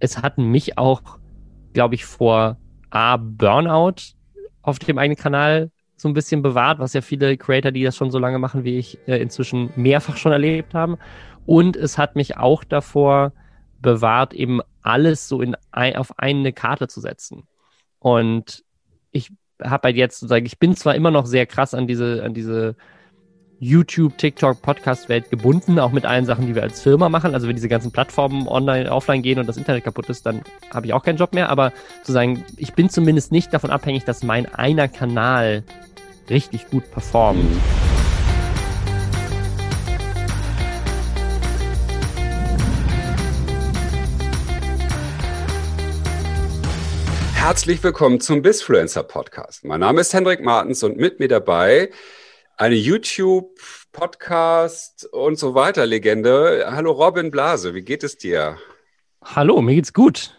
es hat mich auch, glaube ich, vor A, Burnout auf dem eigenen Kanal so ein bisschen bewahrt, was ja viele Creator, die das schon so lange machen wie ich, äh, inzwischen mehrfach schon erlebt haben. Und es hat mich auch davor bewahrt, eben alles so in ein, auf eine Karte zu setzen. Und ich habe halt jetzt sozusagen, ich bin zwar immer noch sehr krass an diese, an diese YouTube, TikTok, Podcast-Welt gebunden, auch mit allen Sachen, die wir als Firma machen. Also wenn diese ganzen Plattformen online, offline gehen und das Internet kaputt ist, dann habe ich auch keinen Job mehr. Aber sozusagen, ich bin zumindest nicht davon abhängig, dass mein einer Kanal richtig gut performt. Herzlich willkommen zum Bisfluencer Podcast. Mein Name ist Hendrik Martens und mit mir dabei eine YouTube, Podcast und so weiter Legende. Hallo Robin Blase, wie geht es dir? Hallo, mir geht's gut.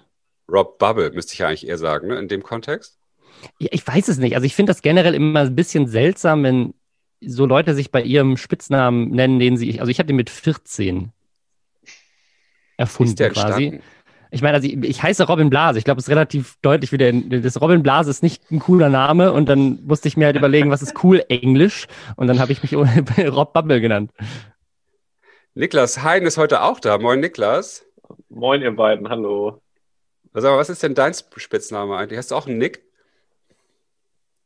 Rob Bubble müsste ich eigentlich eher sagen, ne, in dem Kontext. Ja, ich weiß es nicht. Also ich finde das generell immer ein bisschen seltsam, wenn so Leute sich bei ihrem Spitznamen nennen, den sie, also ich habe den mit 14 erfunden quasi. Ich meine, also ich, ich, heiße Robin Blase. Ich glaube, es ist relativ deutlich, wie der, das Robin Blase ist nicht ein cooler Name und dann musste ich mir halt überlegen, was ist cool Englisch und dann habe ich mich Rob Bubble genannt. Niklas Hein ist heute auch da. Moin, Niklas. Moin, ihr beiden. Hallo. Also, was ist denn dein Spitzname eigentlich? Hast du auch einen Nick?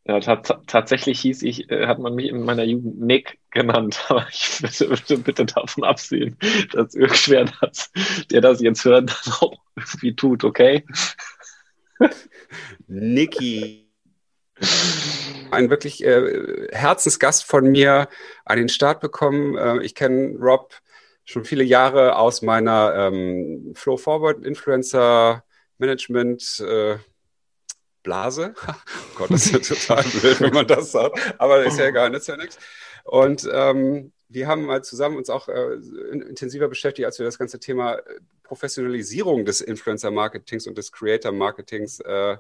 Ja, tatsächlich hieß ich, äh, hat man mich in meiner Jugend Nick genannt, aber ich bitte, bitte, bitte davon absehen, dass irgendwer das, der das jetzt hört, das auch irgendwie tut, okay? Niki. Ein wirklich äh, Herzensgast von mir an den Start bekommen. Äh, ich kenne Rob schon viele Jahre aus meiner ähm, Flow Forward Influencer Management äh, Blase. oh Gott, das ist ja total blöd, wenn man das sagt. Aber ist ja egal, nützt ja nichts. Und ähm, wir haben mal zusammen uns auch äh, intensiver beschäftigt, als wir das ganze Thema äh, Professionalisierung des Influencer-Marketings und des Creator-Marketings äh,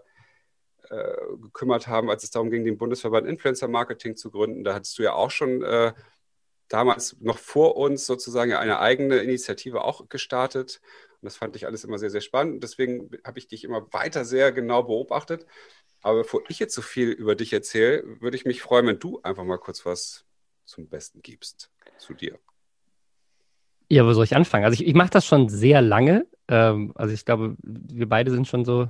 äh, gekümmert haben, als es darum ging, den Bundesverband Influencer-Marketing zu gründen. Da hattest du ja auch schon äh, damals noch vor uns sozusagen eine eigene Initiative auch gestartet. Und das fand ich alles immer sehr, sehr spannend. Deswegen habe ich dich immer weiter sehr genau beobachtet. Aber bevor ich jetzt so viel über dich erzähle, würde ich mich freuen, wenn du einfach mal kurz was zum Besten gibst zu dir. Ja, wo soll ich anfangen? Also ich, ich mache das schon sehr lange. Ähm, also ich glaube, wir beide sind schon so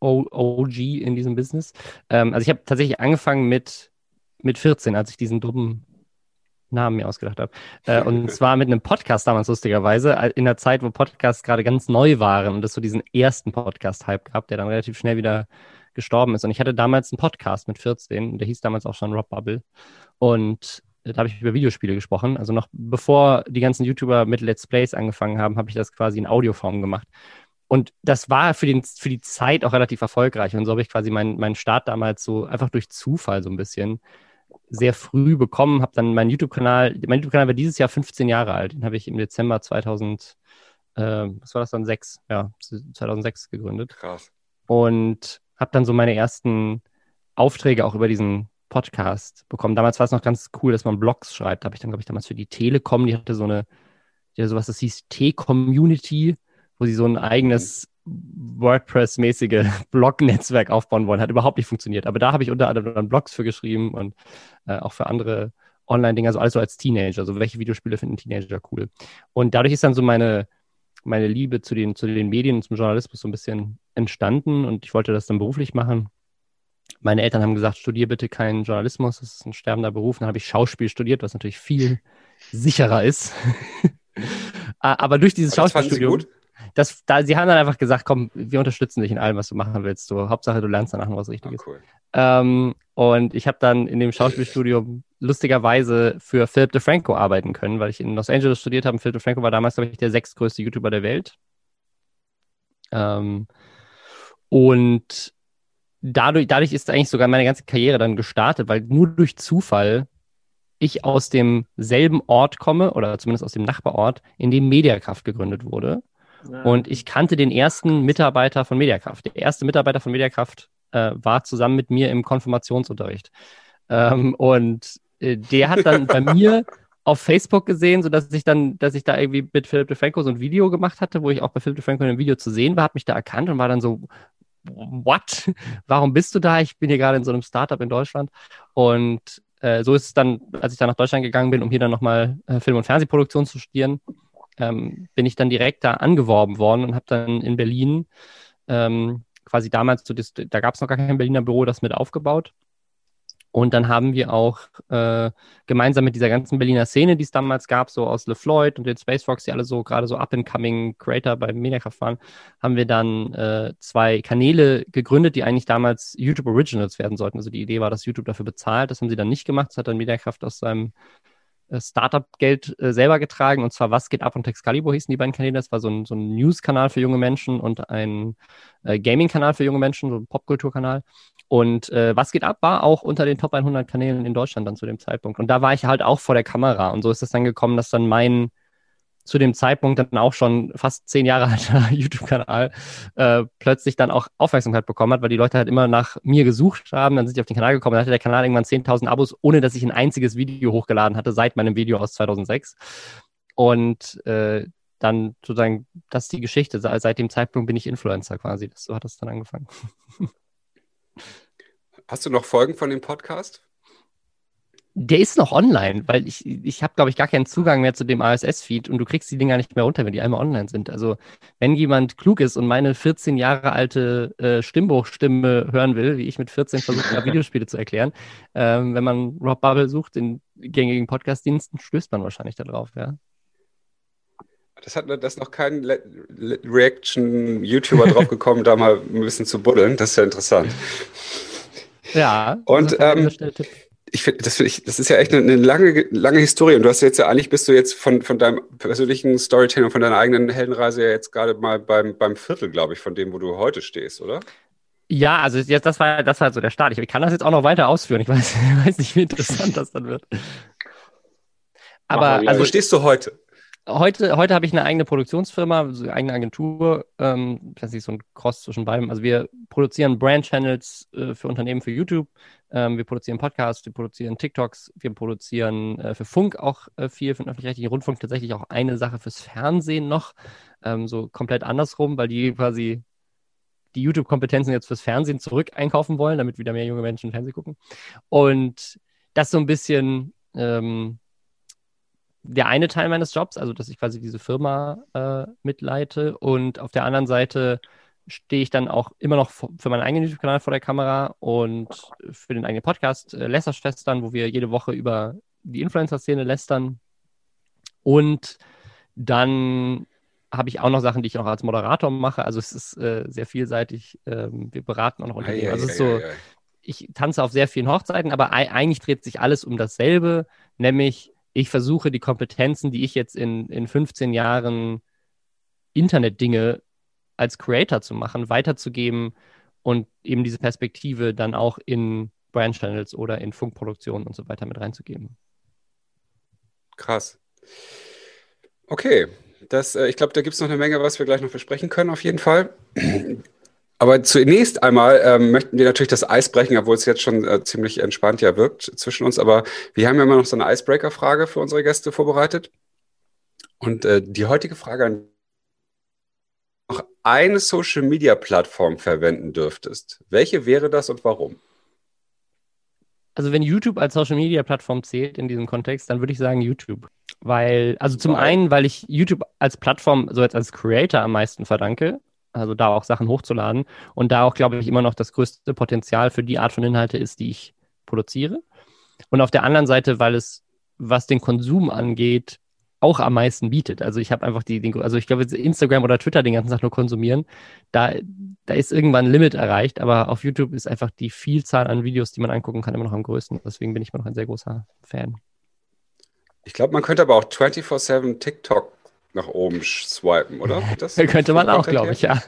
OG in diesem Business. Ähm, also ich habe tatsächlich angefangen mit, mit 14, als ich diesen dummen Namen mir ausgedacht habe. Äh, und zwar mit einem Podcast damals lustigerweise, in der Zeit, wo Podcasts gerade ganz neu waren und es so diesen ersten Podcast-Hype gab, der dann relativ schnell wieder gestorben ist. Und ich hatte damals einen Podcast mit 14, der hieß damals auch schon Rob Bubble. Und da habe ich über Videospiele gesprochen. Also noch bevor die ganzen YouTuber mit Let's Plays angefangen haben, habe ich das quasi in Audioform gemacht. Und das war für, den, für die Zeit auch relativ erfolgreich. Und so habe ich quasi meinen, meinen Start damals so einfach durch Zufall so ein bisschen sehr früh bekommen, habe dann meinen YouTube-Kanal, mein YouTube-Kanal war dieses Jahr 15 Jahre alt, den habe ich im Dezember 2000, äh, was war das dann, 6, ja, 2006 gegründet. Krass. Und habe dann so meine ersten Aufträge auch über diesen Podcast bekommen. Damals war es noch ganz cool, dass man Blogs schreibt. Da habe ich dann, glaube ich, damals für die Telekom, die hatte so eine, die hatte sowas, das hieß T-Community, wo sie so ein eigenes WordPress-mäßige Blog-Netzwerk aufbauen wollen. Hat überhaupt nicht funktioniert. Aber da habe ich unter anderem dann Blogs für geschrieben und äh, auch für andere Online-Dinger, also alles so als Teenager. Also welche Videospiele finden Teenager cool? Und dadurch ist dann so meine, meine Liebe zu den, zu den Medien und zum Journalismus so ein bisschen entstanden und ich wollte das dann beruflich machen. Meine Eltern haben gesagt, studier bitte keinen Journalismus, das ist ein sterbender Beruf. Dann habe ich Schauspiel studiert, was natürlich viel sicherer ist. Aber durch dieses Schauspielstudium das, da, sie haben dann einfach gesagt, komm, wir unterstützen dich in allem, was du machen willst. So, Hauptsache, du lernst danach noch was Richtiges. Ah, cool. ähm, und ich habe dann in dem Schauspielstudium lustigerweise für Philip DeFranco arbeiten können, weil ich in Los Angeles studiert habe. Philip DeFranco war damals, glaube ich, der sechstgrößte YouTuber der Welt. Ähm, und dadurch, dadurch ist eigentlich sogar meine ganze Karriere dann gestartet, weil nur durch Zufall ich aus demselben Ort komme, oder zumindest aus dem Nachbarort, in dem Mediakraft gegründet wurde. Und ich kannte den ersten Mitarbeiter von Mediakraft. Der erste Mitarbeiter von Mediakraft äh, war zusammen mit mir im Konfirmationsunterricht. Ähm, und äh, der hat dann bei mir auf Facebook gesehen, sodass ich dann, dass ich da irgendwie mit Philipp DeFranco so ein Video gemacht hatte, wo ich auch bei Philipp DeFranco in einem Video zu sehen war, hat mich da erkannt und war dann so, what? Warum bist du da? Ich bin hier gerade in so einem Startup in Deutschland. Und äh, so ist es dann, als ich dann nach Deutschland gegangen bin, um hier dann nochmal äh, Film- und Fernsehproduktion zu studieren, ähm, bin ich dann direkt da angeworben worden und habe dann in Berlin ähm, quasi damals, so das, da gab es noch gar kein Berliner Büro, das mit aufgebaut. Und dann haben wir auch äh, gemeinsam mit dieser ganzen Berliner Szene, die es damals gab, so aus LeFloid und den Space Fox, die alle so gerade so up-and-coming Creator bei Mediakraft waren, haben wir dann äh, zwei Kanäle gegründet, die eigentlich damals YouTube Originals werden sollten. Also die Idee war, dass YouTube dafür bezahlt. Das haben sie dann nicht gemacht. Das hat dann Mediakraft aus seinem Startup-Geld äh, selber getragen. Und zwar Was geht ab und Excalibur hießen die beiden Kanäle. Das war so ein, so ein News-Kanal für junge Menschen und ein äh, Gaming-Kanal für junge Menschen, so ein Popkultur-Kanal. Und äh, Was geht ab war auch unter den Top 100 Kanälen in Deutschland dann zu dem Zeitpunkt. Und da war ich halt auch vor der Kamera. Und so ist es dann gekommen, dass dann mein zu dem Zeitpunkt dann auch schon fast zehn Jahre alter YouTube-Kanal äh, plötzlich dann auch Aufmerksamkeit bekommen hat, weil die Leute halt immer nach mir gesucht haben. Dann sind sie auf den Kanal gekommen, dann hatte der Kanal irgendwann 10.000 Abos, ohne dass ich ein einziges Video hochgeladen hatte seit meinem Video aus 2006. Und äh, dann sozusagen, das ist die Geschichte. Seit dem Zeitpunkt bin ich Influencer quasi. So hat das dann angefangen. Hast du noch Folgen von dem Podcast? Der ist noch online, weil ich, ich habe, glaube ich, gar keinen Zugang mehr zu dem ASS-Feed und du kriegst die Dinger nicht mehr runter, wenn die einmal online sind. Also wenn jemand klug ist und meine 14 Jahre alte äh, Stimmbuchstimme hören will, wie ich mit 14 versuche, Videospiele zu erklären, ähm, wenn man Rob Bubble sucht in gängigen Podcast-Diensten, stößt man wahrscheinlich darauf, ja. Das hat das noch kein Reaction-YouTuber drauf gekommen, da mal ein bisschen zu buddeln. Das ist ja interessant. Ja. Und ähm, ich finde, das, find ich, das ist ja echt eine, eine, lange, lange Historie. Und du hast jetzt ja eigentlich bist du jetzt von, von deinem persönlichen Storytelling und von deiner eigenen Heldenreise ja jetzt gerade mal beim, beim Viertel, glaube ich, von dem, wo du heute stehst, oder? Ja, also jetzt, das war das war so der Start. Ich kann das jetzt auch noch weiter ausführen. Ich weiß, ich weiß nicht, wie interessant das dann wird. Aber also, wo stehst du heute? Heute, heute habe ich eine eigene Produktionsfirma, so eine eigene Agentur. Ähm, das ist so ein Cross zwischen beidem. Also wir produzieren Brand-Channels äh, für Unternehmen für YouTube. Ähm, wir produzieren Podcasts, wir produzieren TikToks, wir produzieren äh, für Funk auch äh, viel, für den öffentlich-rechtlichen Rundfunk tatsächlich auch eine Sache fürs Fernsehen noch. Ähm, so komplett andersrum, weil die quasi die YouTube-Kompetenzen jetzt fürs Fernsehen zurück einkaufen wollen, damit wieder mehr junge Menschen Fernsehen gucken. Und das so ein bisschen ähm, der eine Teil meines Jobs, also dass ich quasi diese Firma äh, mitleite und auf der anderen Seite stehe ich dann auch immer noch für meinen eigenen YouTube-Kanal vor der Kamera und für den eigenen Podcast äh, Lästerschwestern, wo wir jede Woche über die Influencer-Szene lästern. Und dann habe ich auch noch Sachen, die ich noch als Moderator mache. Also es ist äh, sehr vielseitig. Ähm, wir beraten auch noch Unternehmen. Also es ist so, ich tanze auf sehr vielen Hochzeiten, aber eigentlich dreht sich alles um dasselbe, nämlich ich versuche die Kompetenzen, die ich jetzt in, in 15 Jahren Internet-Dinge als Creator zu machen, weiterzugeben und eben diese Perspektive dann auch in Brand Channels oder in Funkproduktionen und so weiter mit reinzugeben. Krass. Okay, das, äh, ich glaube, da gibt es noch eine Menge, was wir gleich noch besprechen können, auf jeden Fall. Aber zunächst einmal ähm, möchten wir natürlich das Eis brechen, obwohl es jetzt schon äh, ziemlich entspannt ja wirkt zwischen uns. Aber wir haben ja immer noch so eine Icebreaker-Frage für unsere Gäste vorbereitet. Und äh, die heutige Frage an noch eine Social-Media-Plattform verwenden dürftest, welche wäre das und warum? Also wenn YouTube als Social-Media-Plattform zählt in diesem Kontext, dann würde ich sagen YouTube. Weil, also zum weil. einen, weil ich YouTube als Plattform so jetzt als Creator am meisten verdanke also da auch Sachen hochzuladen. Und da auch, glaube ich, immer noch das größte Potenzial für die Art von Inhalte ist, die ich produziere. Und auf der anderen Seite, weil es, was den Konsum angeht, auch am meisten bietet. Also ich habe einfach die, den, also ich glaube, Instagram oder Twitter den ganzen Tag nur konsumieren, da, da ist irgendwann ein Limit erreicht, aber auf YouTube ist einfach die Vielzahl an Videos, die man angucken kann, immer noch am größten. Deswegen bin ich immer noch ein sehr großer Fan. Ich glaube, man könnte aber auch 24-7 TikTok nach oben swipen, oder? Das könnte man auch, glaube ich, ja.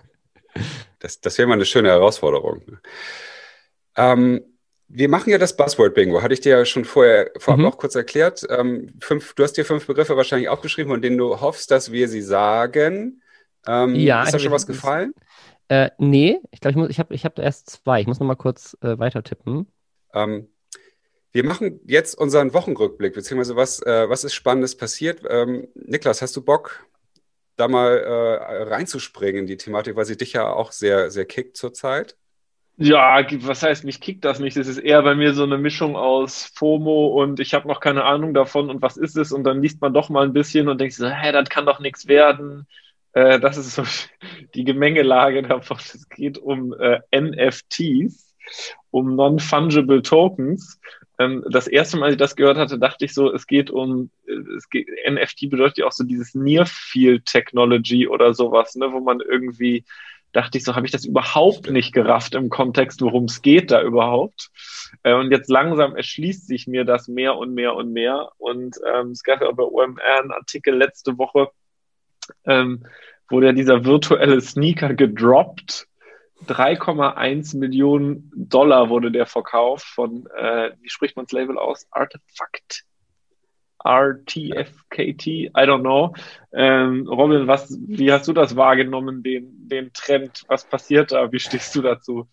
Das, das wäre mal eine schöne Herausforderung. Ähm, wir machen ja das Buzzword-Bingo, hatte ich dir ja schon vorher vorab mhm. auch kurz erklärt. Ähm, fünf, du hast dir fünf Begriffe wahrscheinlich aufgeschrieben, von denen du hoffst, dass wir sie sagen. Ähm, ja, ist da schon was gefallen? Äh, nee, ich glaube, ich, ich habe ich hab erst zwei. Ich muss noch mal kurz äh, weiter tippen. Ähm, Wir machen jetzt unseren Wochenrückblick, beziehungsweise was, äh, was ist Spannendes passiert. Ähm, Niklas, hast du Bock, da mal äh, reinzuspringen in die Thematik, weil sie dich ja auch sehr, sehr kickt zurzeit? Ja, was heißt, mich kickt das nicht. Das ist eher bei mir so eine Mischung aus FOMO und ich habe noch keine Ahnung davon und was ist es? Und dann liest man doch mal ein bisschen und denkt so, hä, das kann doch nichts werden. Äh, das ist so die Gemengelage davon. Es geht um äh, NFTs, um Non-Fungible Tokens. Ähm, das erste Mal, als ich das gehört hatte, dachte ich so, es geht um, es geht, NFT bedeutet ja auch so dieses Near Field Technology oder sowas, ne, wo man irgendwie dachte ich so, habe ich das überhaupt nicht gerafft im Kontext, worum es geht da überhaupt. Äh, und jetzt langsam erschließt sich mir das mehr und mehr und mehr. Und ähm, es gab ja bei OMR einen Artikel letzte Woche, ähm, wurde ja dieser virtuelle Sneaker gedroppt. 3,1 Millionen Dollar wurde der verkauft von, äh, wie spricht man das Label aus? Artefact. RTFKT, I don't know. Ähm, Robin, was, wie hast du das wahrgenommen, den, den Trend? Was passiert da? Wie stehst du dazu?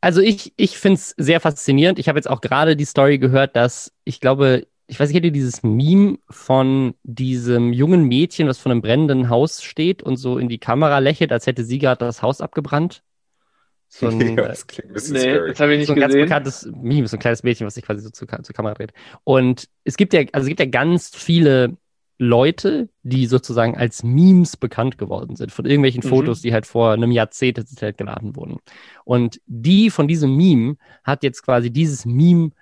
Also ich, ich finde es sehr faszinierend. Ich habe jetzt auch gerade die Story gehört, dass ich glaube, ich weiß nicht, ihr dieses Meme von diesem jungen Mädchen, was vor einem brennenden Haus steht und so in die Kamera lächelt, als hätte sie gerade das Haus abgebrannt? So ein, ja, das klingt ein bisschen nee, scary. das habe ich nicht so ein gesehen. ganz bekanntes Meme, so ein kleines Mädchen, was sich quasi so zur, zur Kamera dreht. Und es gibt ja, also es gibt ja ganz viele Leute, die sozusagen als Memes bekannt geworden sind, von irgendwelchen mhm. Fotos, die halt vor einem Jahrzehnt halt geladen wurden. Und die von diesem Meme hat jetzt quasi dieses Meme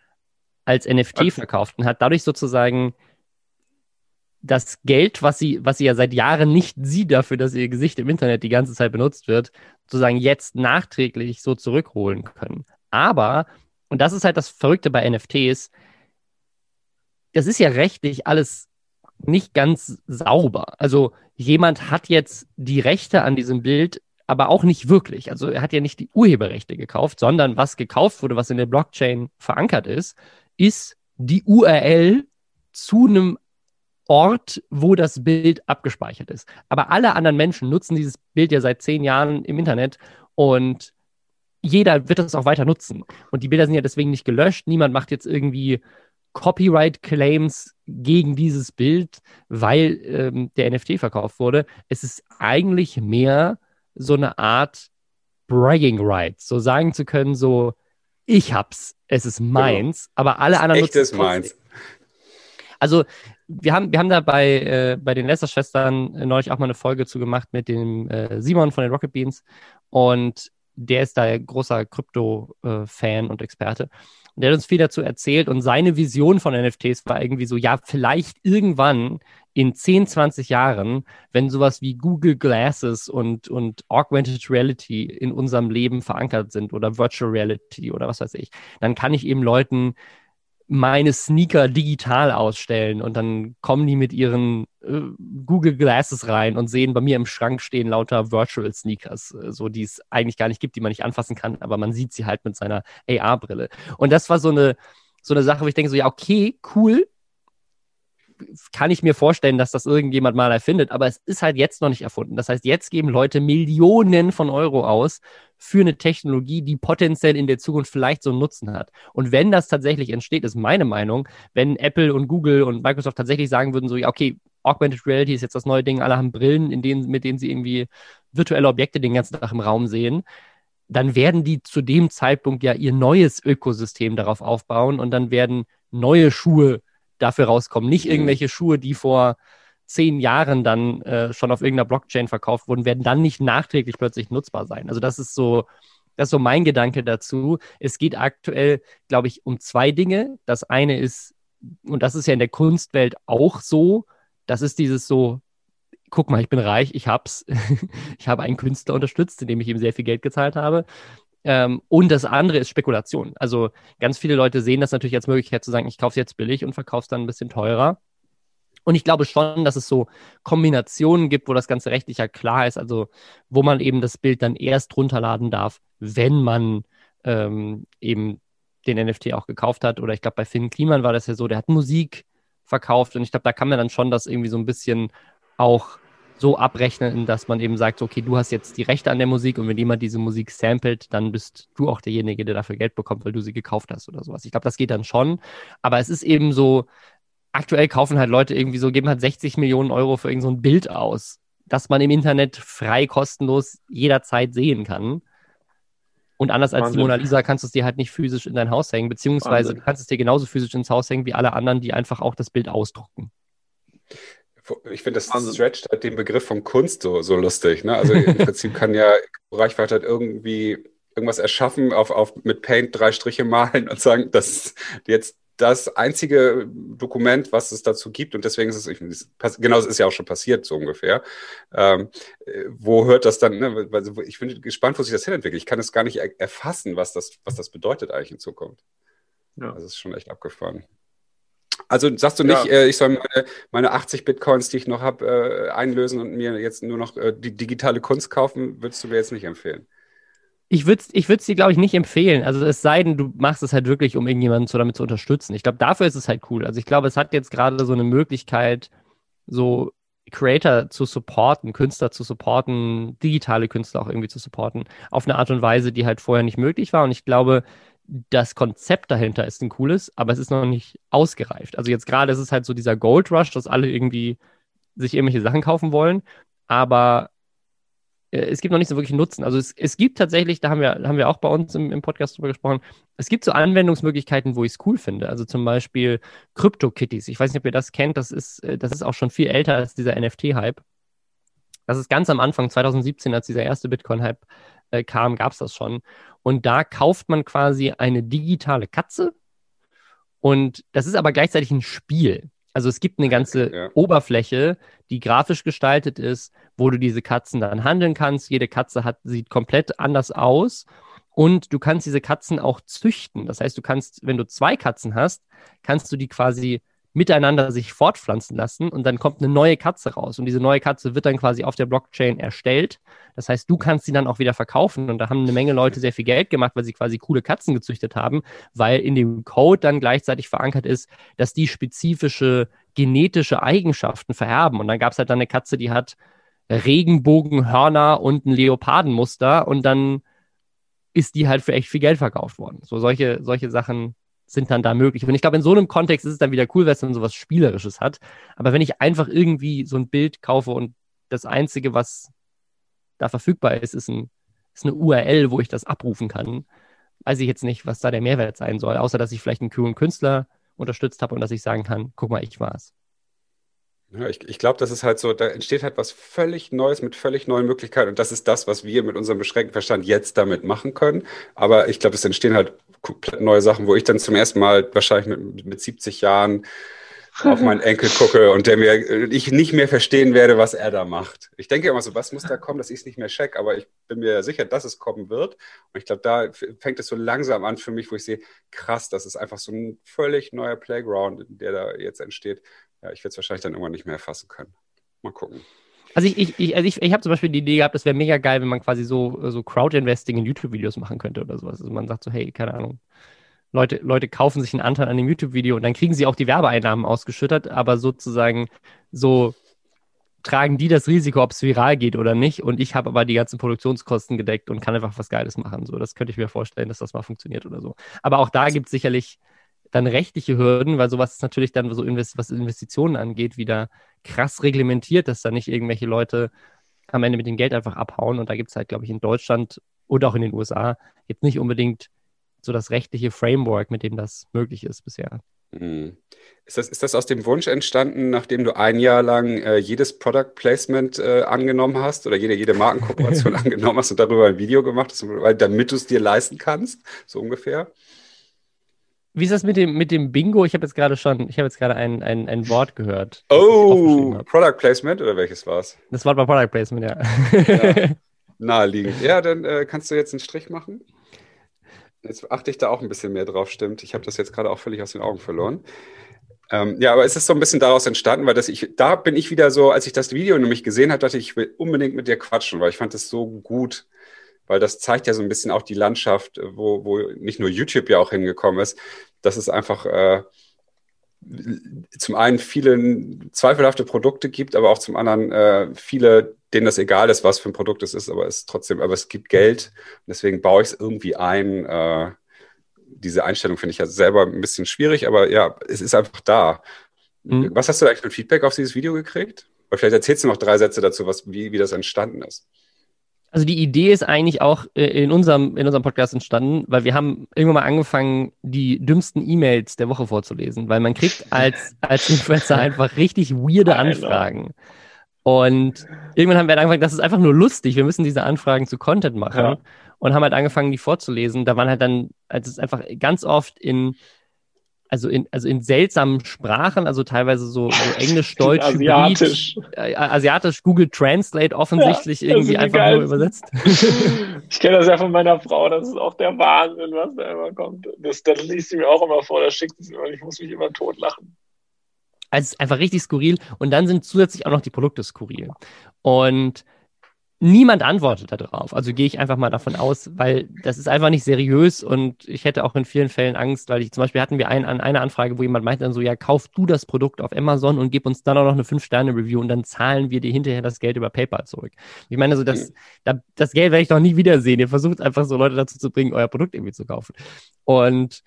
als NFT okay. verkauft und hat dadurch sozusagen das Geld, was sie, was sie ja seit Jahren nicht sieht dafür, dass ihr Gesicht im Internet die ganze Zeit benutzt wird, sozusagen jetzt nachträglich so zurückholen können. Aber, und das ist halt das Verrückte bei NFTs, das ist ja rechtlich alles nicht ganz sauber. Also jemand hat jetzt die Rechte an diesem Bild, aber auch nicht wirklich. Also er hat ja nicht die Urheberrechte gekauft, sondern was gekauft wurde, was in der Blockchain verankert ist, ist die URL zu einem Ort, wo das Bild abgespeichert ist. Aber alle anderen Menschen nutzen dieses Bild ja seit zehn Jahren im Internet und jeder wird es auch weiter nutzen. Und die Bilder sind ja deswegen nicht gelöscht. Niemand macht jetzt irgendwie Copyright-Claims gegen dieses Bild, weil ähm, der NFT verkauft wurde. Es ist eigentlich mehr so eine Art Bragging Rights, so sagen zu können, so ich hab's, es ist genau. meins, genau. aber alle anderen nutzen es meins. Also wir haben, wir haben da bei, äh, bei den Lester-Schwestern äh, neulich auch mal eine Folge zu gemacht mit dem äh, Simon von den Rocket Beans. Und der ist da großer Krypto-Fan und Experte. Und der hat uns viel dazu erzählt. Und seine Vision von NFTs war irgendwie so, ja, vielleicht irgendwann in 10, 20 Jahren, wenn sowas wie Google Glasses und, und Augmented Reality in unserem Leben verankert sind oder Virtual Reality oder was weiß ich, dann kann ich eben Leuten meine Sneaker digital ausstellen und dann kommen die mit ihren äh, Google Glasses rein und sehen bei mir im Schrank stehen lauter Virtual Sneakers, äh, so die es eigentlich gar nicht gibt, die man nicht anfassen kann, aber man sieht sie halt mit seiner AR-Brille. Und das war so eine so eine Sache, wo ich denke so ja okay cool, kann ich mir vorstellen, dass das irgendjemand mal erfindet, aber es ist halt jetzt noch nicht erfunden. Das heißt, jetzt geben Leute Millionen von Euro aus für eine Technologie, die potenziell in der Zukunft vielleicht so einen Nutzen hat. Und wenn das tatsächlich entsteht, ist meine Meinung, wenn Apple und Google und Microsoft tatsächlich sagen würden, so, ja, okay, Augmented Reality ist jetzt das neue Ding, alle haben Brillen, in denen, mit denen sie irgendwie virtuelle Objekte den ganzen Tag im Raum sehen, dann werden die zu dem Zeitpunkt ja ihr neues Ökosystem darauf aufbauen und dann werden neue Schuhe dafür rauskommen. Nicht mhm. irgendwelche Schuhe, die vor zehn Jahren dann äh, schon auf irgendeiner Blockchain verkauft wurden, werden dann nicht nachträglich plötzlich nutzbar sein. Also das ist so, das ist so mein Gedanke dazu. Es geht aktuell, glaube ich, um zwei Dinge. Das eine ist, und das ist ja in der Kunstwelt auch so, das ist dieses so, guck mal, ich bin reich, ich hab's. ich habe einen Künstler unterstützt, indem ich ihm sehr viel Geld gezahlt habe. Ähm, und das andere ist Spekulation. Also ganz viele Leute sehen das natürlich als Möglichkeit zu sagen, ich kaufe es jetzt billig und verkaufe es dann ein bisschen teurer. Und ich glaube schon, dass es so Kombinationen gibt, wo das Ganze rechtlich ja klar ist, also wo man eben das Bild dann erst runterladen darf, wenn man ähm, eben den NFT auch gekauft hat. Oder ich glaube, bei Finn Kliman war das ja so, der hat Musik verkauft und ich glaube, da kann man dann schon das irgendwie so ein bisschen auch so abrechnen, dass man eben sagt, okay, du hast jetzt die Rechte an der Musik und wenn jemand diese Musik samplet, dann bist du auch derjenige, der dafür Geld bekommt, weil du sie gekauft hast oder sowas. Ich glaube, das geht dann schon. Aber es ist eben so, aktuell kaufen halt Leute irgendwie so, geben halt 60 Millionen Euro für irgendein so Bild aus, das man im Internet frei kostenlos jederzeit sehen kann. Und anders als Wahnsinn. die Mona Lisa kannst du es dir halt nicht physisch in dein Haus hängen, beziehungsweise Wahnsinn. du kannst es dir genauso physisch ins Haus hängen wie alle anderen, die einfach auch das Bild ausdrucken. Ich finde, das stretcht halt den Begriff von Kunst so, so lustig. Ne? Also im Prinzip kann ja Reichweite halt irgendwie irgendwas erschaffen, auf, auf, mit Paint drei Striche malen und sagen, das ist jetzt das einzige Dokument, was es dazu gibt, und deswegen ist es, genau, das ist ja auch schon passiert, so ungefähr. Ähm, wo hört das dann, ne? also ich bin gespannt, wo sich das hinentwickelt. Ich kann es gar nicht erfassen, was das, was das bedeutet eigentlich in Zukunft. Ja. Das ist schon echt abgefahren. Also sagst du nicht, ja. äh, ich soll meine, meine 80 Bitcoins, die ich noch habe, äh, einlösen und mir jetzt nur noch äh, die digitale Kunst kaufen, würdest du mir jetzt nicht empfehlen? Ich würde es ich würd's dir, glaube ich, nicht empfehlen. Also es sei denn, du machst es halt wirklich, um irgendjemanden so damit zu unterstützen. Ich glaube, dafür ist es halt cool. Also ich glaube, es hat jetzt gerade so eine Möglichkeit, so Creator zu supporten, Künstler zu supporten, digitale Künstler auch irgendwie zu supporten, auf eine Art und Weise, die halt vorher nicht möglich war. Und ich glaube, das Konzept dahinter ist ein cooles, aber es ist noch nicht ausgereift. Also jetzt gerade ist es halt so dieser Gold Rush, dass alle irgendwie sich irgendwelche Sachen kaufen wollen. Aber äh, es gibt noch nicht so wirklich Nutzen. Also es, es gibt tatsächlich, da haben wir, haben wir auch bei uns im, im Podcast drüber gesprochen, es gibt so Anwendungsmöglichkeiten, wo ich es cool finde. Also zum Beispiel Crypto-Kitties. Ich weiß nicht, ob ihr das kennt, das ist, äh, das ist auch schon viel älter als dieser NFT-Hype. Das ist ganz am Anfang, 2017, als dieser erste Bitcoin-Hype äh, kam, gab es das schon. Und da kauft man quasi eine digitale Katze. Und das ist aber gleichzeitig ein Spiel. Also es gibt eine ganze ja. Oberfläche, die grafisch gestaltet ist, wo du diese Katzen dann handeln kannst. Jede Katze hat, sieht komplett anders aus. Und du kannst diese Katzen auch züchten. Das heißt, du kannst, wenn du zwei Katzen hast, kannst du die quasi miteinander sich fortpflanzen lassen und dann kommt eine neue Katze raus. Und diese neue Katze wird dann quasi auf der Blockchain erstellt. Das heißt, du kannst sie dann auch wieder verkaufen. Und da haben eine Menge Leute sehr viel Geld gemacht, weil sie quasi coole Katzen gezüchtet haben, weil in dem Code dann gleichzeitig verankert ist, dass die spezifische genetische Eigenschaften vererben. Und dann gab es halt dann eine Katze, die hat Regenbogenhörner und ein Leopardenmuster und dann ist die halt für echt viel Geld verkauft worden. So solche, solche Sachen sind dann da möglich. Und ich glaube, in so einem Kontext ist es dann wieder cool, wenn dann sowas Spielerisches hat. Aber wenn ich einfach irgendwie so ein Bild kaufe und das Einzige, was da verfügbar ist, ist, ein, ist eine URL, wo ich das abrufen kann, weiß ich jetzt nicht, was da der Mehrwert sein soll, außer dass ich vielleicht einen coolen Künstler unterstützt habe und dass ich sagen kann, guck mal, ich war's. Ja, ich, ich glaube, das ist halt so, da entsteht halt was völlig Neues mit völlig neuen Möglichkeiten. Und das ist das, was wir mit unserem beschränkten Verstand jetzt damit machen können. Aber ich glaube, es entstehen halt komplett neue Sachen, wo ich dann zum ersten Mal wahrscheinlich mit, mit 70 Jahren auf meinen Enkel gucke und der mir ich nicht mehr verstehen werde, was er da macht. Ich denke immer so, was muss da kommen, dass ich es nicht mehr check, aber ich bin mir sicher, dass es kommen wird. Und ich glaube, da fängt es so langsam an für mich, wo ich sehe, krass, das ist einfach so ein völlig neuer Playground, der da jetzt entsteht. Ja, ich werde es wahrscheinlich dann irgendwann nicht mehr erfassen können. Mal gucken. Also ich, ich, ich, also ich, ich habe zum Beispiel die Idee gehabt, das wäre mega geil, wenn man quasi so, so Crowd-Investing in YouTube-Videos machen könnte oder sowas. Also man sagt so, hey, keine Ahnung, Leute, Leute kaufen sich einen Anteil an dem YouTube-Video und dann kriegen sie auch die Werbeeinnahmen ausgeschüttet, aber sozusagen so tragen die das Risiko, ob es viral geht oder nicht. Und ich habe aber die ganzen Produktionskosten gedeckt und kann einfach was Geiles machen. So, das könnte ich mir vorstellen, dass das mal funktioniert oder so. Aber auch da gibt es sicherlich dann rechtliche Hürden, weil sowas ist natürlich dann so, was Investitionen angeht, wieder krass reglementiert, dass da nicht irgendwelche Leute am Ende mit dem Geld einfach abhauen. Und da gibt es halt, glaube ich, in Deutschland und auch in den USA jetzt nicht unbedingt so das rechtliche Framework, mit dem das möglich ist bisher. Hm. Ist das, ist das aus dem Wunsch entstanden, nachdem du ein Jahr lang äh, jedes Product Placement äh, angenommen hast oder jede, jede Markenkooperation angenommen hast und darüber ein Video gemacht hast, damit du es dir leisten kannst, so ungefähr? Wie ist das mit dem, mit dem Bingo? Ich habe jetzt gerade schon, ich habe jetzt gerade ein, ein, ein Wort gehört. Oh, Product Placement oder welches war es? Das Wort war Product Placement, ja. ja naheliegend. Ja, dann äh, kannst du jetzt einen Strich machen. Jetzt achte ich da auch ein bisschen mehr drauf, stimmt. Ich habe das jetzt gerade auch völlig aus den Augen verloren. Ähm, ja, aber es ist so ein bisschen daraus entstanden, weil das ich, da bin ich wieder so, als ich das Video nämlich gesehen habe, dachte ich, ich will unbedingt mit dir quatschen, weil ich fand es so gut weil das zeigt ja so ein bisschen auch die Landschaft, wo, wo nicht nur YouTube ja auch hingekommen ist. Das ist einfach, äh, zum einen viele zweifelhafte Produkte gibt, aber auch zum anderen äh, viele, denen das egal ist, was für ein Produkt es ist, aber es trotzdem, aber es gibt Geld. deswegen baue ich es irgendwie ein. Äh, diese Einstellung finde ich ja selber ein bisschen schwierig, aber ja, es ist einfach da. Mhm. Was hast du eigentlich für ein Feedback auf dieses Video gekriegt? Oder vielleicht erzählst du noch drei Sätze dazu, was, wie, wie das entstanden ist. Also die Idee ist eigentlich auch äh, in unserem, in unserem Podcast entstanden, weil wir haben irgendwann mal angefangen, die dümmsten E-Mails der Woche vorzulesen, weil man kriegt als, als Influencer einfach richtig weirde Anfragen. Und irgendwann haben wir angefangen, das ist einfach nur lustig, wir müssen diese Anfragen zu Content machen ja. und haben halt angefangen, die vorzulesen. Da waren halt dann, also es ist einfach ganz oft in also in, also in seltsamen Sprachen, also teilweise so, so Englisch, Deutsch, Asiatisch. Hybrid, äh, Asiatisch, Google Translate offensichtlich ja, irgendwie einfach geil. nur übersetzt. Ich kenne das ja von meiner Frau, das ist auch der Wahnsinn, was da immer kommt. Das, das liest sie mir auch immer vor, das schickt sie mir und ich muss mich immer totlachen. Also es ist einfach richtig skurril und dann sind zusätzlich auch noch die Produkte skurril. Und niemand antwortet darauf. Also gehe ich einfach mal davon aus, weil das ist einfach nicht seriös und ich hätte auch in vielen Fällen Angst, weil ich zum Beispiel hatten wir ein, eine Anfrage, wo jemand meinte dann so, ja, kauf du das Produkt auf Amazon und gib uns dann auch noch eine 5-Sterne-Review und dann zahlen wir dir hinterher das Geld über PayPal zurück. Ich meine, also das, mhm. das Geld werde ich doch nie wiedersehen. Ihr versucht einfach so Leute dazu zu bringen, euer Produkt irgendwie zu kaufen. Und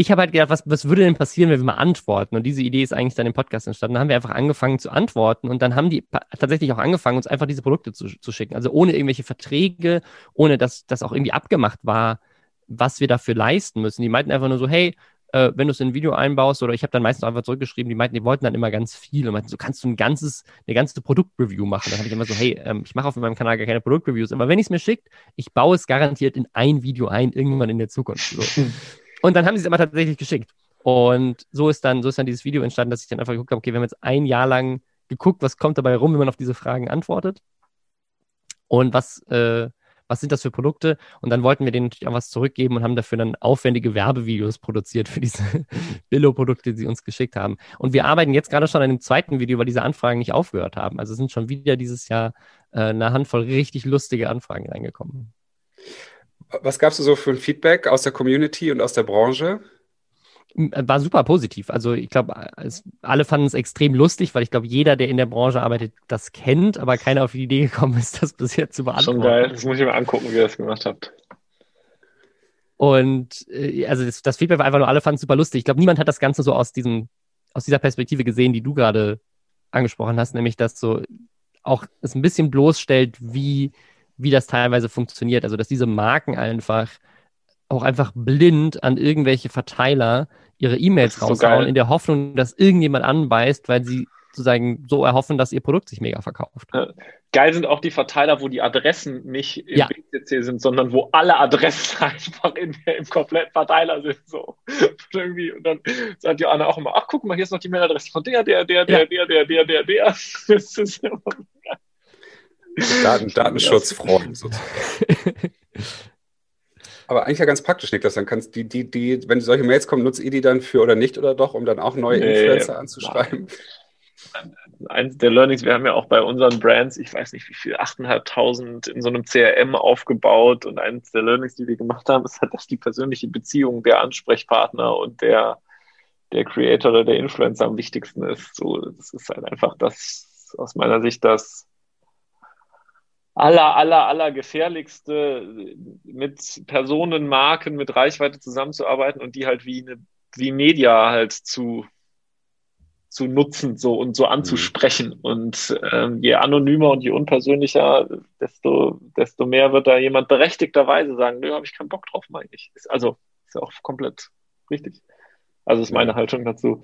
ich habe halt gedacht, was, was würde denn passieren, wenn wir mal antworten? Und diese Idee ist eigentlich dann im Podcast entstanden. Dann haben wir einfach angefangen zu antworten und dann haben die tatsächlich auch angefangen, uns einfach diese Produkte zu, zu schicken. Also ohne irgendwelche Verträge, ohne dass das auch irgendwie abgemacht war, was wir dafür leisten müssen. Die meinten einfach nur so, hey, äh, wenn du es in ein Video einbaust, oder ich habe dann meistens einfach zurückgeschrieben, die meinten, die wollten dann immer ganz viel und meinten, so kannst du ein ganzes, eine ganze Produktreview machen. Dann habe ich immer so, hey, ähm, ich mache auf meinem Kanal gar keine Produktreviews, aber wenn ich es mir schickt, ich baue es garantiert in ein Video ein, irgendwann in der Zukunft. So. Und dann haben sie es aber tatsächlich geschickt. Und so ist dann, so ist dann dieses Video entstanden, dass ich dann einfach geguckt habe, okay, wir haben jetzt ein Jahr lang geguckt, was kommt dabei rum, wenn man auf diese Fragen antwortet. Und was, äh, was sind das für Produkte? Und dann wollten wir denen natürlich auch was zurückgeben und haben dafür dann aufwendige Werbevideos produziert für diese Billo-Produkte, die sie uns geschickt haben. Und wir arbeiten jetzt gerade schon an dem zweiten Video, weil diese Anfragen nicht aufgehört haben. Also sind schon wieder dieses Jahr äh, eine Handvoll richtig lustige Anfragen reingekommen. Was gabst du so für ein Feedback aus der Community und aus der Branche? War super positiv. Also ich glaube, alle fanden es extrem lustig, weil ich glaube, jeder, der in der Branche arbeitet, das kennt, aber keiner auf die Idee gekommen ist, das bisher zu beantworten. Schon geil, das muss ich mir angucken, wie ihr das gemacht habt. Und äh, also das, das, Feedback war einfach nur, alle fanden es super lustig. Ich glaube, niemand hat das Ganze so aus diesem, aus dieser Perspektive gesehen, die du gerade angesprochen hast, nämlich dass so auch es ein bisschen bloßstellt, wie wie das teilweise funktioniert. Also, dass diese Marken einfach auch einfach blind an irgendwelche Verteiler ihre E-Mails raushauen, so in der Hoffnung, dass irgendjemand anbeißt, weil sie sozusagen so erhoffen, dass ihr Produkt sich mega verkauft. Geil sind auch die Verteiler, wo die Adressen nicht im ja. BCC sind, sondern wo alle Adressen einfach in, im kompletten Verteiler sind. So. Und, irgendwie, und dann sagt Joanna auch immer, ach guck mal, hier ist noch die Mailadresse von der, der, der, der, ja. der, der, der, der, der. Das ist immer Daten, Datenschutzfreund sozusagen. Aber eigentlich ja ganz praktisch, Niklas. Dann kannst die, die, die, wenn solche Mails kommen, nutzt ihr die dann für oder nicht oder doch, um dann auch neue nee, Influencer anzuschreiben? Eins der Learnings, wir haben ja auch bei unseren Brands, ich weiß nicht wie viel, 8.500 in so einem CRM aufgebaut und eines der Learnings, die wir gemacht haben, ist halt, dass die persönliche Beziehung der Ansprechpartner und der, der Creator oder der Influencer am wichtigsten ist. So, das ist halt einfach das, aus meiner Sicht, das aller, aller, aller gefährlichste, mit Personen, Marken, mit Reichweite zusammenzuarbeiten und die halt wie eine, wie Media halt zu, zu nutzen so und so anzusprechen. Mhm. Und ähm, je anonymer und je unpersönlicher, desto, desto mehr wird da jemand berechtigterweise sagen, nö, habe ich keinen Bock drauf, meine ich. Ist also ist ja auch komplett richtig. Also ist meine Haltung dazu.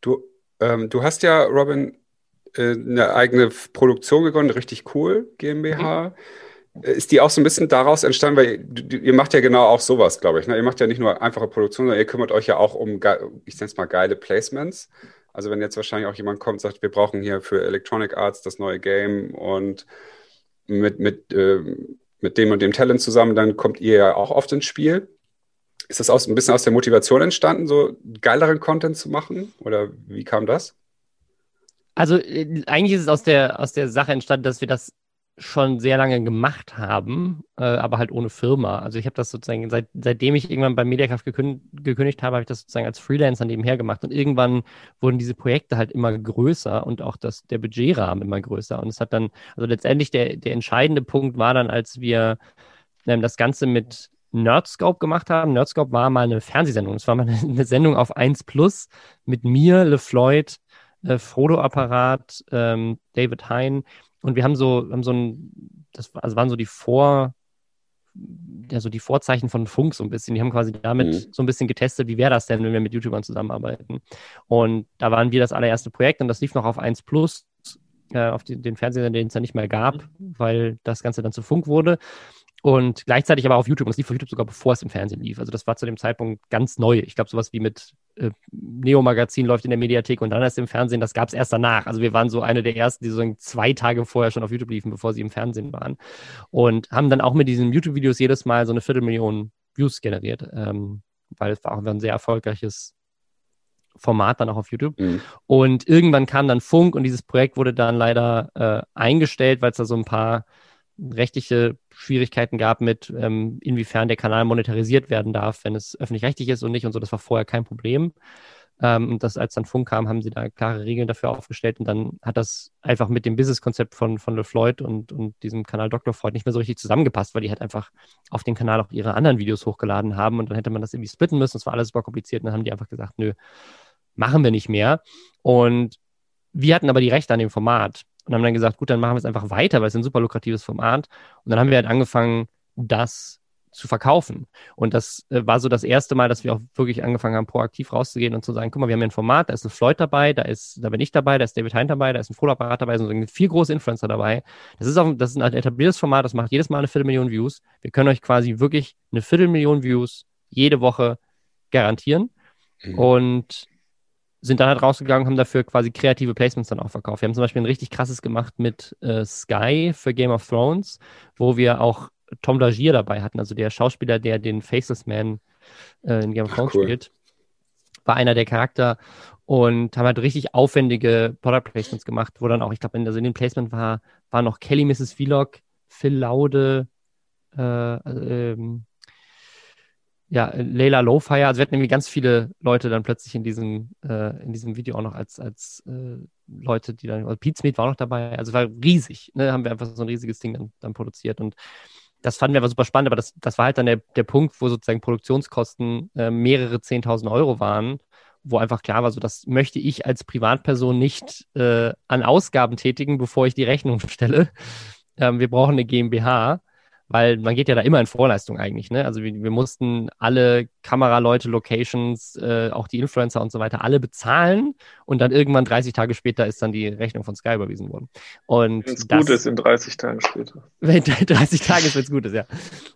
Du, ähm, du hast ja, Robin, äh, eine eigene Produktion gegründet, richtig cool, GmbH. Mhm. Äh, ist die auch so ein bisschen daraus entstanden, weil ihr, ihr macht ja genau auch sowas, glaube ich. Ne? Ihr macht ja nicht nur einfache Produktion, sondern ihr kümmert euch ja auch um, ich nenne es mal geile Placements. Also wenn jetzt wahrscheinlich auch jemand kommt und sagt, wir brauchen hier für Electronic Arts das neue Game und mit, mit, äh, mit dem und dem Talent zusammen, dann kommt ihr ja auch oft ins Spiel. Ist das aus, ein bisschen aus der Motivation entstanden, so geileren Content zu machen? Oder wie kam das? Also äh, eigentlich ist es aus der, aus der Sache entstanden, dass wir das schon sehr lange gemacht haben, äh, aber halt ohne Firma. Also ich habe das sozusagen, seit, seitdem ich irgendwann bei Mediakraft gekündigt, gekündigt habe, habe ich das sozusagen als Freelancer nebenher gemacht. Und irgendwann wurden diese Projekte halt immer größer und auch das, der Budgetrahmen immer größer. Und es hat dann, also letztendlich der, der entscheidende Punkt war dann, als wir ähm, das Ganze mit Nerdscope gemacht haben. Nerdscope war mal eine Fernsehsendung. Es war mal eine, Sendung auf 1 Plus mit mir, LeFloid, äh, Frodo-Apparat, ähm, David Hein und wir haben so, haben so ein, das also waren so die Vor, ja, so die Vorzeichen von Funk so ein bisschen. Die haben quasi damit mhm. so ein bisschen getestet, wie wäre das denn, wenn wir mit YouTubern zusammenarbeiten. Und da waren wir das allererste Projekt und das lief noch auf 1 Plus, äh, auf die, den Fernseher, den es ja nicht mehr gab, weil das Ganze dann zu Funk wurde. Und gleichzeitig aber auf YouTube. Und das lief auf YouTube sogar bevor es im Fernsehen lief. Also das war zu dem Zeitpunkt ganz neu. Ich glaube, sowas wie mit äh, Neo-Magazin läuft in der Mediathek und dann erst im Fernsehen, das gab es erst danach. Also wir waren so eine der ersten, die so zwei Tage vorher schon auf YouTube liefen, bevor sie im Fernsehen waren. Und haben dann auch mit diesen YouTube-Videos jedes Mal so eine Viertelmillion Views generiert, ähm, weil es war auch ein sehr erfolgreiches Format dann auch auf YouTube. Mhm. Und irgendwann kam dann Funk und dieses Projekt wurde dann leider äh, eingestellt, weil es da so ein paar rechtliche Schwierigkeiten gab mit, ähm, inwiefern der Kanal monetarisiert werden darf, wenn es öffentlich-rechtlich ist und nicht und so. Das war vorher kein Problem. Ähm, und das, als dann Funk kam, haben sie da klare Regeln dafür aufgestellt und dann hat das einfach mit dem Businesskonzept von, von LeFloid und, und diesem Kanal Dr. Freud nicht mehr so richtig zusammengepasst, weil die halt einfach auf den Kanal auch ihre anderen Videos hochgeladen haben und dann hätte man das irgendwie splitten müssen. Das war alles super kompliziert und dann haben die einfach gesagt, nö, machen wir nicht mehr. Und wir hatten aber die Rechte an dem Format und haben dann gesagt, gut, dann machen wir es einfach weiter, weil es ein super lukratives Format. Und dann haben wir halt angefangen, das zu verkaufen. Und das äh, war so das erste Mal, dass wir auch wirklich angefangen haben, proaktiv rauszugehen und zu sagen, guck mal, wir haben hier ein Format, da ist ein Floyd dabei, da ist, da bin ich dabei, da ist David Hein dabei, da ist ein Frohapparat dabei, so vier große Influencer dabei. Das ist auch, das ist ein etabliertes Format, das macht jedes Mal eine Viertelmillion Views. Wir können euch quasi wirklich eine Viertelmillion Views jede Woche garantieren. Mhm. Und sind dann halt rausgegangen, haben dafür quasi kreative Placements dann auch verkauft. Wir haben zum Beispiel ein richtig krasses gemacht mit äh, Sky für Game of Thrones, wo wir auch Tom Lagier dabei hatten, also der Schauspieler, der den Faceless Man äh, in Game of Thrones cool. spielt, war einer der Charakter und haben halt richtig aufwendige Product Placements gemacht, wo dann auch, ich glaube, in, also in dem Placement war, war noch Kelly Mrs. Vlog, Phil Laude, äh, ähm, ja, Leila Lowfire, also wir hatten irgendwie ganz viele Leute dann plötzlich in diesem, äh, in diesem Video auch noch als, als äh, Leute, die dann, also Pete Smith war auch noch dabei, also war riesig, ne, haben wir einfach so ein riesiges Ding dann, dann produziert und das fanden wir aber super spannend, aber das, das war halt dann der, der Punkt, wo sozusagen Produktionskosten äh, mehrere Zehntausend Euro waren, wo einfach klar war, so das möchte ich als Privatperson nicht äh, an Ausgaben tätigen, bevor ich die Rechnung stelle. Ähm, wir brauchen eine GmbH weil man geht ja da immer in Vorleistung eigentlich. Ne? Also wir, wir mussten alle Kameraleute, Locations, äh, auch die Influencer und so weiter, alle bezahlen und dann irgendwann 30 Tage später ist dann die Rechnung von Sky überwiesen worden. Wenn es gut ist, in 30 Tagen später. Wenn 30 Tage ist, wenn es gut ist, ja.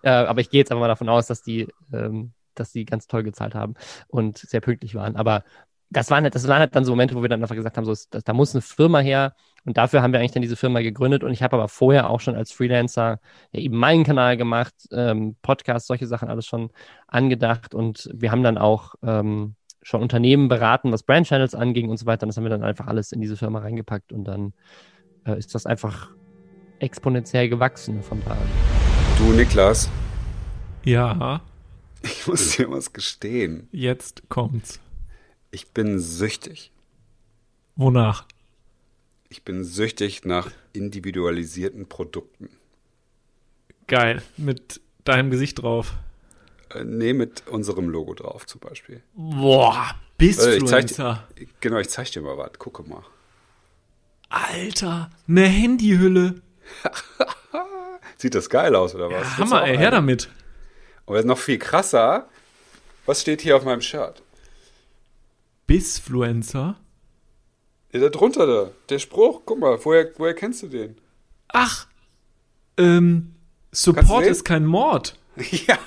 Äh, aber ich gehe jetzt einfach mal davon aus, dass die, ähm, dass die ganz toll gezahlt haben und sehr pünktlich waren. Aber das waren, halt, das waren halt dann so Momente, wo wir dann einfach gesagt haben, so, da muss eine Firma her, und dafür haben wir eigentlich dann diese Firma gegründet. Und ich habe aber vorher auch schon als Freelancer ja, eben meinen Kanal gemacht, ähm, Podcasts, solche Sachen alles schon angedacht. Und wir haben dann auch ähm, schon Unternehmen beraten, was Brand Channels anging und so weiter. Und das haben wir dann einfach alles in diese Firma reingepackt. Und dann äh, ist das einfach exponentiell gewachsen von da an. Du, Niklas. Ja. Ich muss dir was gestehen. Jetzt kommt's. Ich bin süchtig. Wonach? Ich bin süchtig nach individualisierten Produkten. Geil. Mit deinem Gesicht drauf. Äh, nee, mit unserem Logo drauf zum Beispiel. Boah, bist äh, zeig dir, Genau, ich zeig dir mal was. Gucke mal. Alter, eine Handyhülle. Sieht das geil aus, oder was? Ja, Hammer, ey, her damit. Und noch viel krasser. Was steht hier auf meinem Shirt? Bisfluencer? Ja, da drunter da. Der Spruch, guck mal, woher, woher kennst du den? Ach, ähm, Support ist kein Mord. Ja.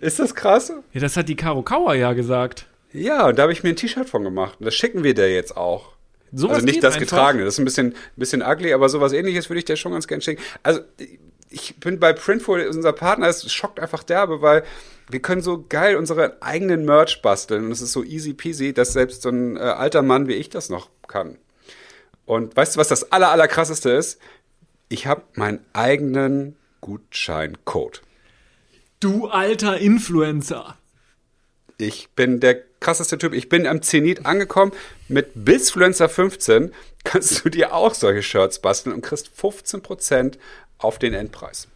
Ist das krass? Ja, das hat die Karo Kauer ja gesagt. Ja, und da habe ich mir ein T-Shirt von gemacht. Und das schicken wir dir jetzt auch. Sowas also nicht das einfach. getragene, das ist ein bisschen, ein bisschen ugly, aber sowas ähnliches würde ich dir schon ganz gerne schicken. Also, ich bin bei Printful, unser Partner, es schockt einfach derbe, weil wir können so geil unsere eigenen Merch basteln und es ist so easy peasy, dass selbst so ein äh, alter Mann wie ich das noch kann. Und weißt du, was das aller, aller krasseste ist? Ich habe meinen eigenen Gutscheincode. Du alter Influencer. Ich bin der krasseste Typ. Ich bin am Zenit angekommen. Mit Bizfluencer 15 kannst du dir auch solche Shirts basteln und kriegst 15% auf den Endpreis.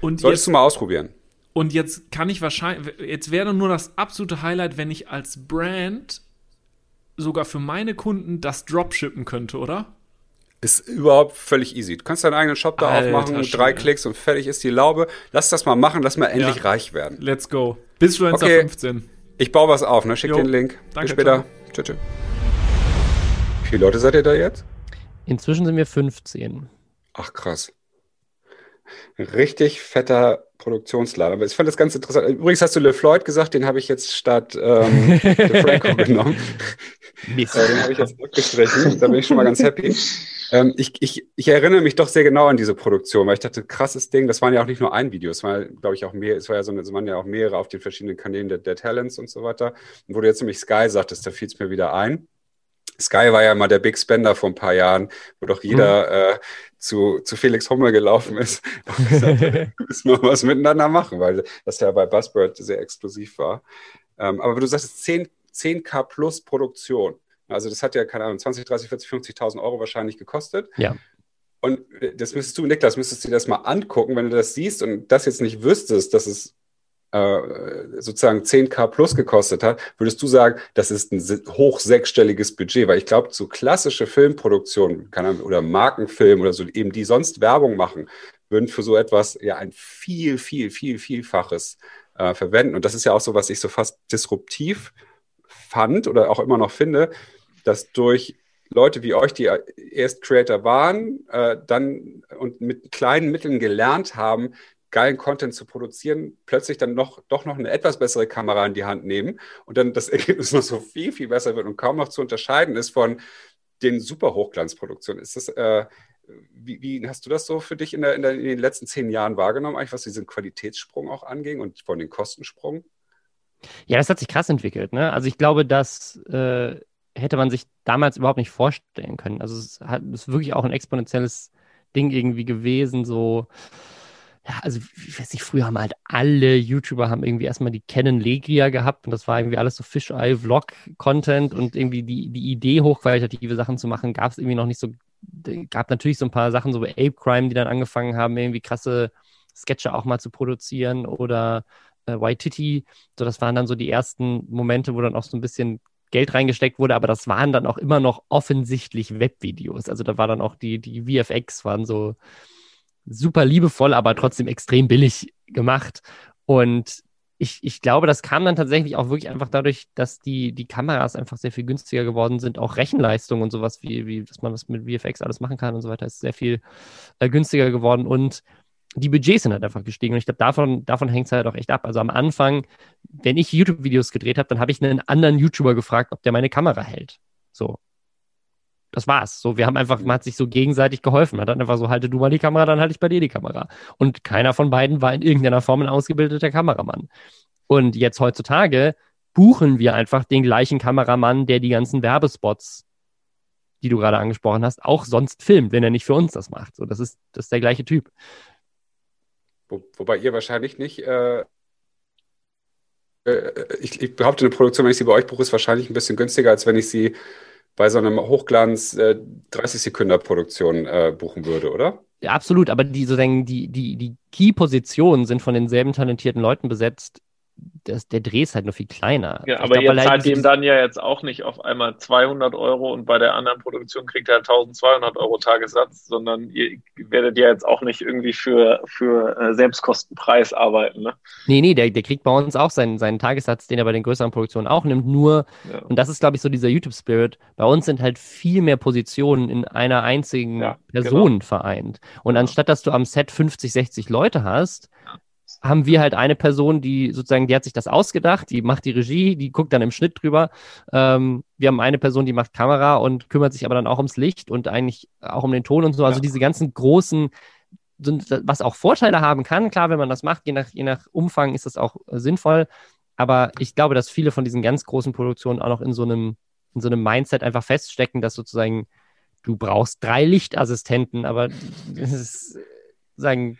Und Solltest jetzt, du mal ausprobieren. und jetzt kann ich wahrscheinlich, jetzt wäre nur das absolute Highlight, wenn ich als Brand sogar für meine Kunden das Dropshippen könnte, oder? Ist überhaupt völlig easy. Du kannst deinen eigenen Shop da Alter aufmachen, drei Schwede. Klicks und fertig ist die Laube. Lass das mal machen, lass mal endlich Ja. reich werden. Let's go. Bizfluencer Okay. 15. Ich baue was auf, ne? Schick Jo. den Link. Danke, Bis später. Tschüss. tschüss. Wie viele Leute seid ihr da jetzt? Inzwischen sind wir 15. Ach, krass. Richtig fetter Produktionsladen. Aber ich fand das ganz interessant. Übrigens hast du LeFloid gesagt, den habe ich jetzt statt ähm, DeFranco genommen. Mist. Äh, den habe ich jetzt abgestrichen. Da bin ich schon mal ganz happy. Ähm, ich, ich, ich erinnere mich doch sehr genau an diese Produktion, weil ich dachte, krasses Ding. Das waren ja auch nicht nur ein Video, es war, glaube ich, auch mehr, es war ja so, eine- es waren ja auch mehrere auf den verschiedenen Kanälen der, der Talents und so weiter. Und wo du jetzt nämlich Sky sagtest, da fiel es mir wieder ein. Sky war ja mal der Big Spender vor ein paar Jahren, wo doch jeder äh, zu, zu Felix Hummel gelaufen ist und gesagt hat, wir müssen mal was miteinander machen, weil das ja bei Buzzbird sehr exklusiv war. Ähm, aber du sagst 10, 10k plus Produktion. Also das hat ja, keine Ahnung, 20, 30, 40, 50.000 Euro wahrscheinlich gekostet. Ja. Und das müsstest du, Niklas, müsstest du dir das mal angucken, wenn du das siehst und das jetzt nicht wüsstest, dass es sozusagen 10k plus gekostet hat, würdest du sagen, das ist ein hoch sechsstelliges Budget, weil ich glaube, so klassische Filmproduktionen oder Markenfilm oder so, eben die sonst Werbung machen, würden für so etwas ja ein viel, viel, viel, vielfaches äh, verwenden. Und das ist ja auch so, was ich so fast disruptiv fand oder auch immer noch finde, dass durch Leute wie euch, die erst Creator waren, äh, dann und mit kleinen Mitteln gelernt haben, geilen Content zu produzieren, plötzlich dann noch doch noch eine etwas bessere Kamera in die Hand nehmen und dann das Ergebnis noch so viel, viel besser wird und kaum noch zu unterscheiden ist von den super Hochglanzproduktionen. Ist das, äh, wie, wie hast du das so für dich in, der, in, der, in den letzten zehn Jahren wahrgenommen, eigentlich was diesen Qualitätssprung auch anging und von den Kostensprung? Ja, das hat sich krass entwickelt. Ne? Also ich glaube, das äh, hätte man sich damals überhaupt nicht vorstellen können. Also es hat, es ist wirklich auch ein exponentielles Ding irgendwie gewesen. So, ja, also ich weiß nicht, früher haben halt alle YouTuber haben irgendwie erstmal die Canon Legria gehabt und das war irgendwie alles so Fisheye-Vlog-Content und irgendwie die, die Idee, hochqualitative Sachen zu machen, gab es irgendwie noch nicht so. Gab natürlich so ein paar Sachen, so wie Ape Crime, die dann angefangen haben, irgendwie krasse Sketche auch mal zu produzieren oder äh, Waititi. So, das waren dann so die ersten Momente, wo dann auch so ein bisschen Geld reingesteckt wurde, aber das waren dann auch immer noch offensichtlich Webvideos. Also da war dann auch die, die VFX waren so super liebevoll, aber trotzdem extrem billig gemacht. Und ich, ich glaube, das kam dann tatsächlich auch wirklich einfach dadurch, dass die, die Kameras einfach sehr viel günstiger geworden sind. Auch Rechenleistung und sowas, wie, wie dass man das mit VFX alles machen kann und so weiter, ist sehr viel äh, günstiger geworden. Und die Budgets sind halt einfach gestiegen. Und ich glaube, davon, davon hängt es halt auch echt ab. Also am Anfang, wenn ich YouTube-Videos gedreht habe, dann habe ich einen anderen YouTuber gefragt, ob der meine Kamera hält. So. Das war's. So, wir haben einfach, man hat sich so gegenseitig geholfen. Man hat einfach so, halte du mal die Kamera, dann halte ich bei dir die Kamera. Und keiner von beiden war in irgendeiner Form ein ausgebildeter Kameramann. Und jetzt heutzutage buchen wir einfach den gleichen Kameramann, der die ganzen Werbespots, die du gerade angesprochen hast, auch sonst filmt, wenn er nicht für uns das macht. So, das ist, das ist der gleiche Typ. Wo, wobei ihr wahrscheinlich nicht, äh, äh, ich, ich behaupte, eine Produktion, wenn ich sie bei euch buche, ist wahrscheinlich ein bisschen günstiger, als wenn ich sie bei so einem Hochglanz äh, 30 Sekunden Produktion äh, buchen würde, oder? Ja, absolut, aber die, sozusagen, die, die, die Key-Positionen sind von denselben talentierten Leuten besetzt. Das, der Dreh ist halt nur viel kleiner. Ja, aber ihr zahlt ihm dann ja jetzt auch nicht auf einmal 200 Euro und bei der anderen Produktion kriegt er 1200 Euro Tagessatz, sondern ihr werdet ja jetzt auch nicht irgendwie für, für äh, Selbstkostenpreis arbeiten. Ne? Nee, nee, der, der kriegt bei uns auch seinen, seinen Tagessatz, den er bei den größeren Produktionen auch nimmt. Nur, Ja. und das ist, glaube ich, so dieser YouTube-Spirit, bei uns sind halt viel mehr Positionen in einer einzigen Ja, Person vereint. Und anstatt dass du am Set 50, 60 Leute hast, haben wir halt eine Person, die sozusagen, die hat sich das ausgedacht, die macht die Regie, die guckt dann im Schnitt drüber. Ähm, wir haben eine Person, die macht Kamera und kümmert sich aber dann auch ums Licht und eigentlich auch um den Ton und so. Also Ja. diese ganzen großen, was auch Vorteile haben kann, klar, wenn man das macht, je nach, je nach Umfang ist das auch äh, sinnvoll. Aber ich glaube, dass viele von diesen ganz großen Produktionen auch noch in so einem, in so einem Mindset einfach feststecken, dass sozusagen du brauchst drei Lichtassistenten, aber das ist, sagen,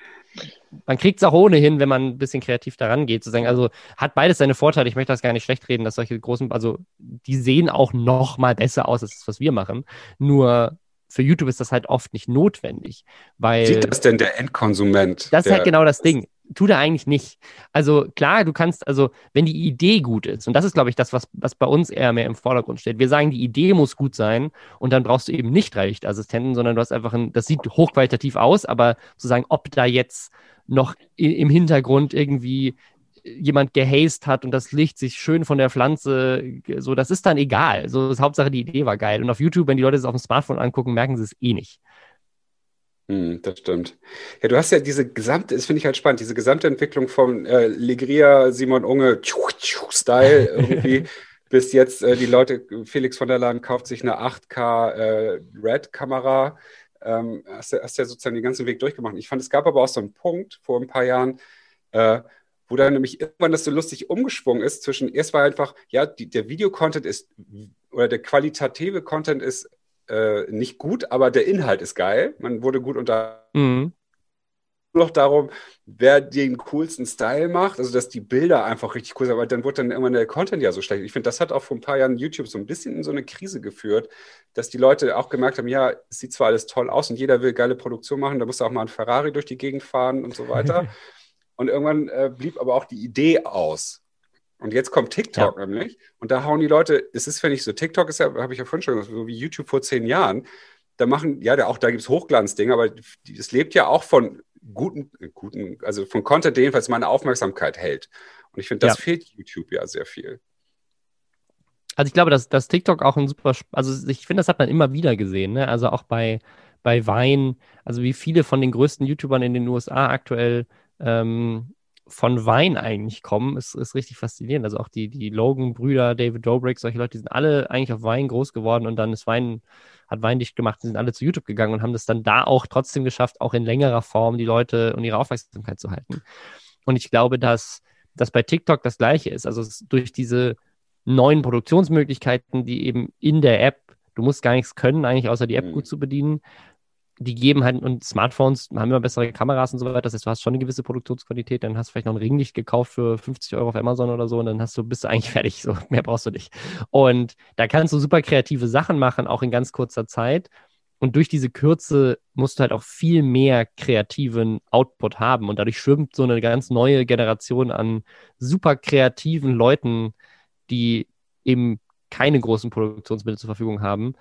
man kriegt es auch ohnehin, wenn man ein bisschen kreativ daran geht, sozusagen. Also hat beides seine Vorteile. Ich möchte das gar nicht schlecht reden, dass solche großen, also die sehen auch noch mal besser aus als das, was wir machen. Nur für YouTube ist das halt oft nicht notwendig, weil. Sieht das denn der Endkonsument? Das ist halt genau das Ding. Tut er eigentlich nicht. Also klar, du kannst, also wenn die Idee gut ist, und das ist, glaube ich, das, was, was bei uns eher mehr im Vordergrund steht. Wir sagen, die Idee muss gut sein und dann brauchst du eben nicht drei Lichtassistenten, sondern du hast einfach ein, das sieht hochqualitativ aus, aber zu sagen, ob da jetzt noch im Hintergrund irgendwie jemand gehazed hat und das Licht sich schön von der Pflanze, so, das ist dann egal. So, das Hauptsache die Idee war geil. Und auf YouTube, wenn die Leute es auf dem Smartphone angucken, merken sie es eh nicht. Hm, das stimmt. Ja, du hast ja diese gesamte, das finde ich halt spannend, diese gesamte Entwicklung vom äh, Legria, Simon Unge, Style irgendwie bis jetzt äh, die Leute, Felix von der Laden kauft sich eine 8K äh, Red-Kamera. Ähm, hast, du, hast ja sozusagen den ganzen Weg durchgemacht. Ich fand, es gab aber auch so einen Punkt vor ein paar Jahren, äh, wo dann nämlich irgendwann das so lustig umgeschwungen ist zwischen, erst war einfach, ja, die, der Videocontent ist, oder der qualitative Content ist äh, nicht gut, aber der Inhalt ist geil. Man wurde gut unter. Mhm. Noch darum, wer den coolsten Style macht, also dass die Bilder einfach richtig cool sind, aber dann wurde dann irgendwann der Content ja so schlecht. Ich finde, das hat auch vor ein paar Jahren YouTube so ein bisschen in so eine Krise geführt, dass die Leute auch gemerkt haben, ja, es sieht zwar alles toll aus und jeder will geile Produktion machen, da muss auch mal ein Ferrari durch die Gegend fahren und so weiter. Und irgendwann äh, blieb aber auch die Idee aus. Und jetzt kommt TikTok ja. nämlich. Und da hauen die Leute, es ist, wenn ich so, TikTok ist ja, habe ich ja vorhin schon gesagt, so wie YouTube vor zehn Jahren. Da machen, ja, da, auch da gibt es Hochglanzdinge, aber es lebt ja auch von guten, guten, also von Content, der jedenfalls meine Aufmerksamkeit hält. Und ich finde, das ja. fehlt YouTube ja sehr viel. Also ich glaube, dass, dass TikTok auch ein super, also ich finde, das hat man immer wieder gesehen, ne? Also auch bei, bei Wein, also wie viele von den größten YouTubern in den USA aktuell ähm, von Wein eigentlich kommen, ist, ist richtig faszinierend. Also auch die, die Logan-Brüder, David Dobrik, solche Leute, die sind alle eigentlich auf Wein groß geworden und dann ist Wein, hat Wein dicht gemacht, die sind alle zu YouTube gegangen und haben das dann da auch trotzdem geschafft, auch in längerer Form die Leute und ihre Aufmerksamkeit zu halten. Und ich glaube, dass das bei TikTok das Gleiche ist. Also durch diese neuen Produktionsmöglichkeiten, die eben in der App, du musst gar nichts können, eigentlich außer die App mhm. gut zu bedienen, die geben halt, und Smartphones haben immer bessere Kameras und so weiter. Das heißt, du hast schon eine gewisse Produktionsqualität, dann hast du vielleicht noch ein Ringlicht gekauft für 50 Euro auf Amazon oder so und dann hast du, bist du eigentlich fertig. So, mehr brauchst du nicht. Und da kannst du super kreative Sachen machen, auch in ganz kurzer Zeit. Und durch diese Kürze musst du halt auch viel mehr kreativen Output haben. Und dadurch schwimmt so eine ganz neue Generation an super kreativen Leuten, die eben keine großen Produktionsmittel zur Verfügung haben,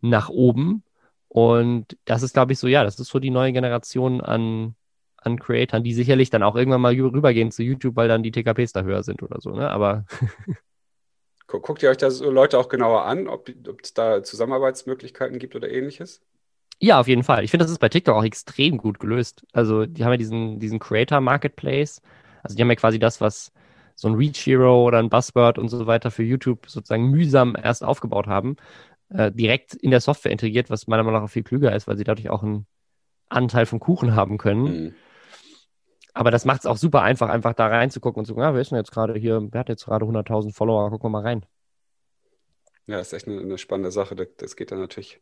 nach oben und das ist, glaube ich, so, ja, das ist so die neue Generation an, an Creatoren, die sicherlich dann auch irgendwann mal rübergehen zu YouTube, weil dann die TKPs da höher sind oder so, ne? Aber. Guckt ihr euch da so Leute auch genauer an, ob, es da Zusammenarbeitsmöglichkeiten gibt oder ähnliches? Ja, auf jeden Fall. Ich finde, das ist bei TikTok auch extrem gut gelöst. Also, die haben ja diesen, diesen Creator Marketplace. Also, die haben ja quasi das, was so ein Reach Hero oder ein Buzzword und so weiter für YouTube sozusagen mühsam erst aufgebaut haben äh, direkt in der Software integriert, was meiner Meinung nach viel klüger ist, weil sie dadurch auch einen Anteil vom Kuchen haben können. Mhm. Aber das macht es auch super einfach, einfach da reinzugucken und zu gucken, ja, wer ist denn jetzt gerade hier, wer hat jetzt gerade 100.000 Follower, gucken wir mal rein. Ja, das ist echt eine, eine spannende Sache. Das, das, geht dann natürlich.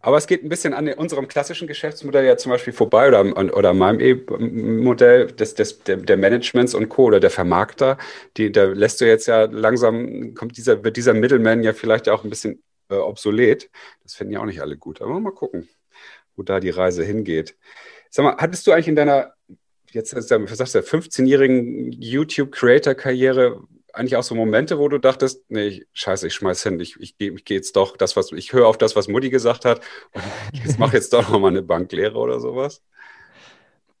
Aber es geht ein bisschen an unserem klassischen Geschäftsmodell ja zum Beispiel vorbei oder, oder meinem e Modell des, des, der, der Managements und Co. oder der Vermarkter. Die, da lässt du jetzt ja langsam, kommt dieser, wird dieser Middleman ja vielleicht auch ein bisschen äh, obsolet. Das finden ja auch nicht alle gut. Aber mal gucken, wo da die Reise hingeht. Sag mal, hattest du eigentlich in deiner, jetzt sagst du, 15-jährigen YouTube-Creator-Karriere eigentlich auch so Momente, wo du dachtest, nee, scheiße, ich schmeiß hin, ich, ich, ich gehe jetzt doch das, was ich höre auf das, was Mutti gesagt hat und ich mache jetzt doch noch mal eine Banklehre oder sowas?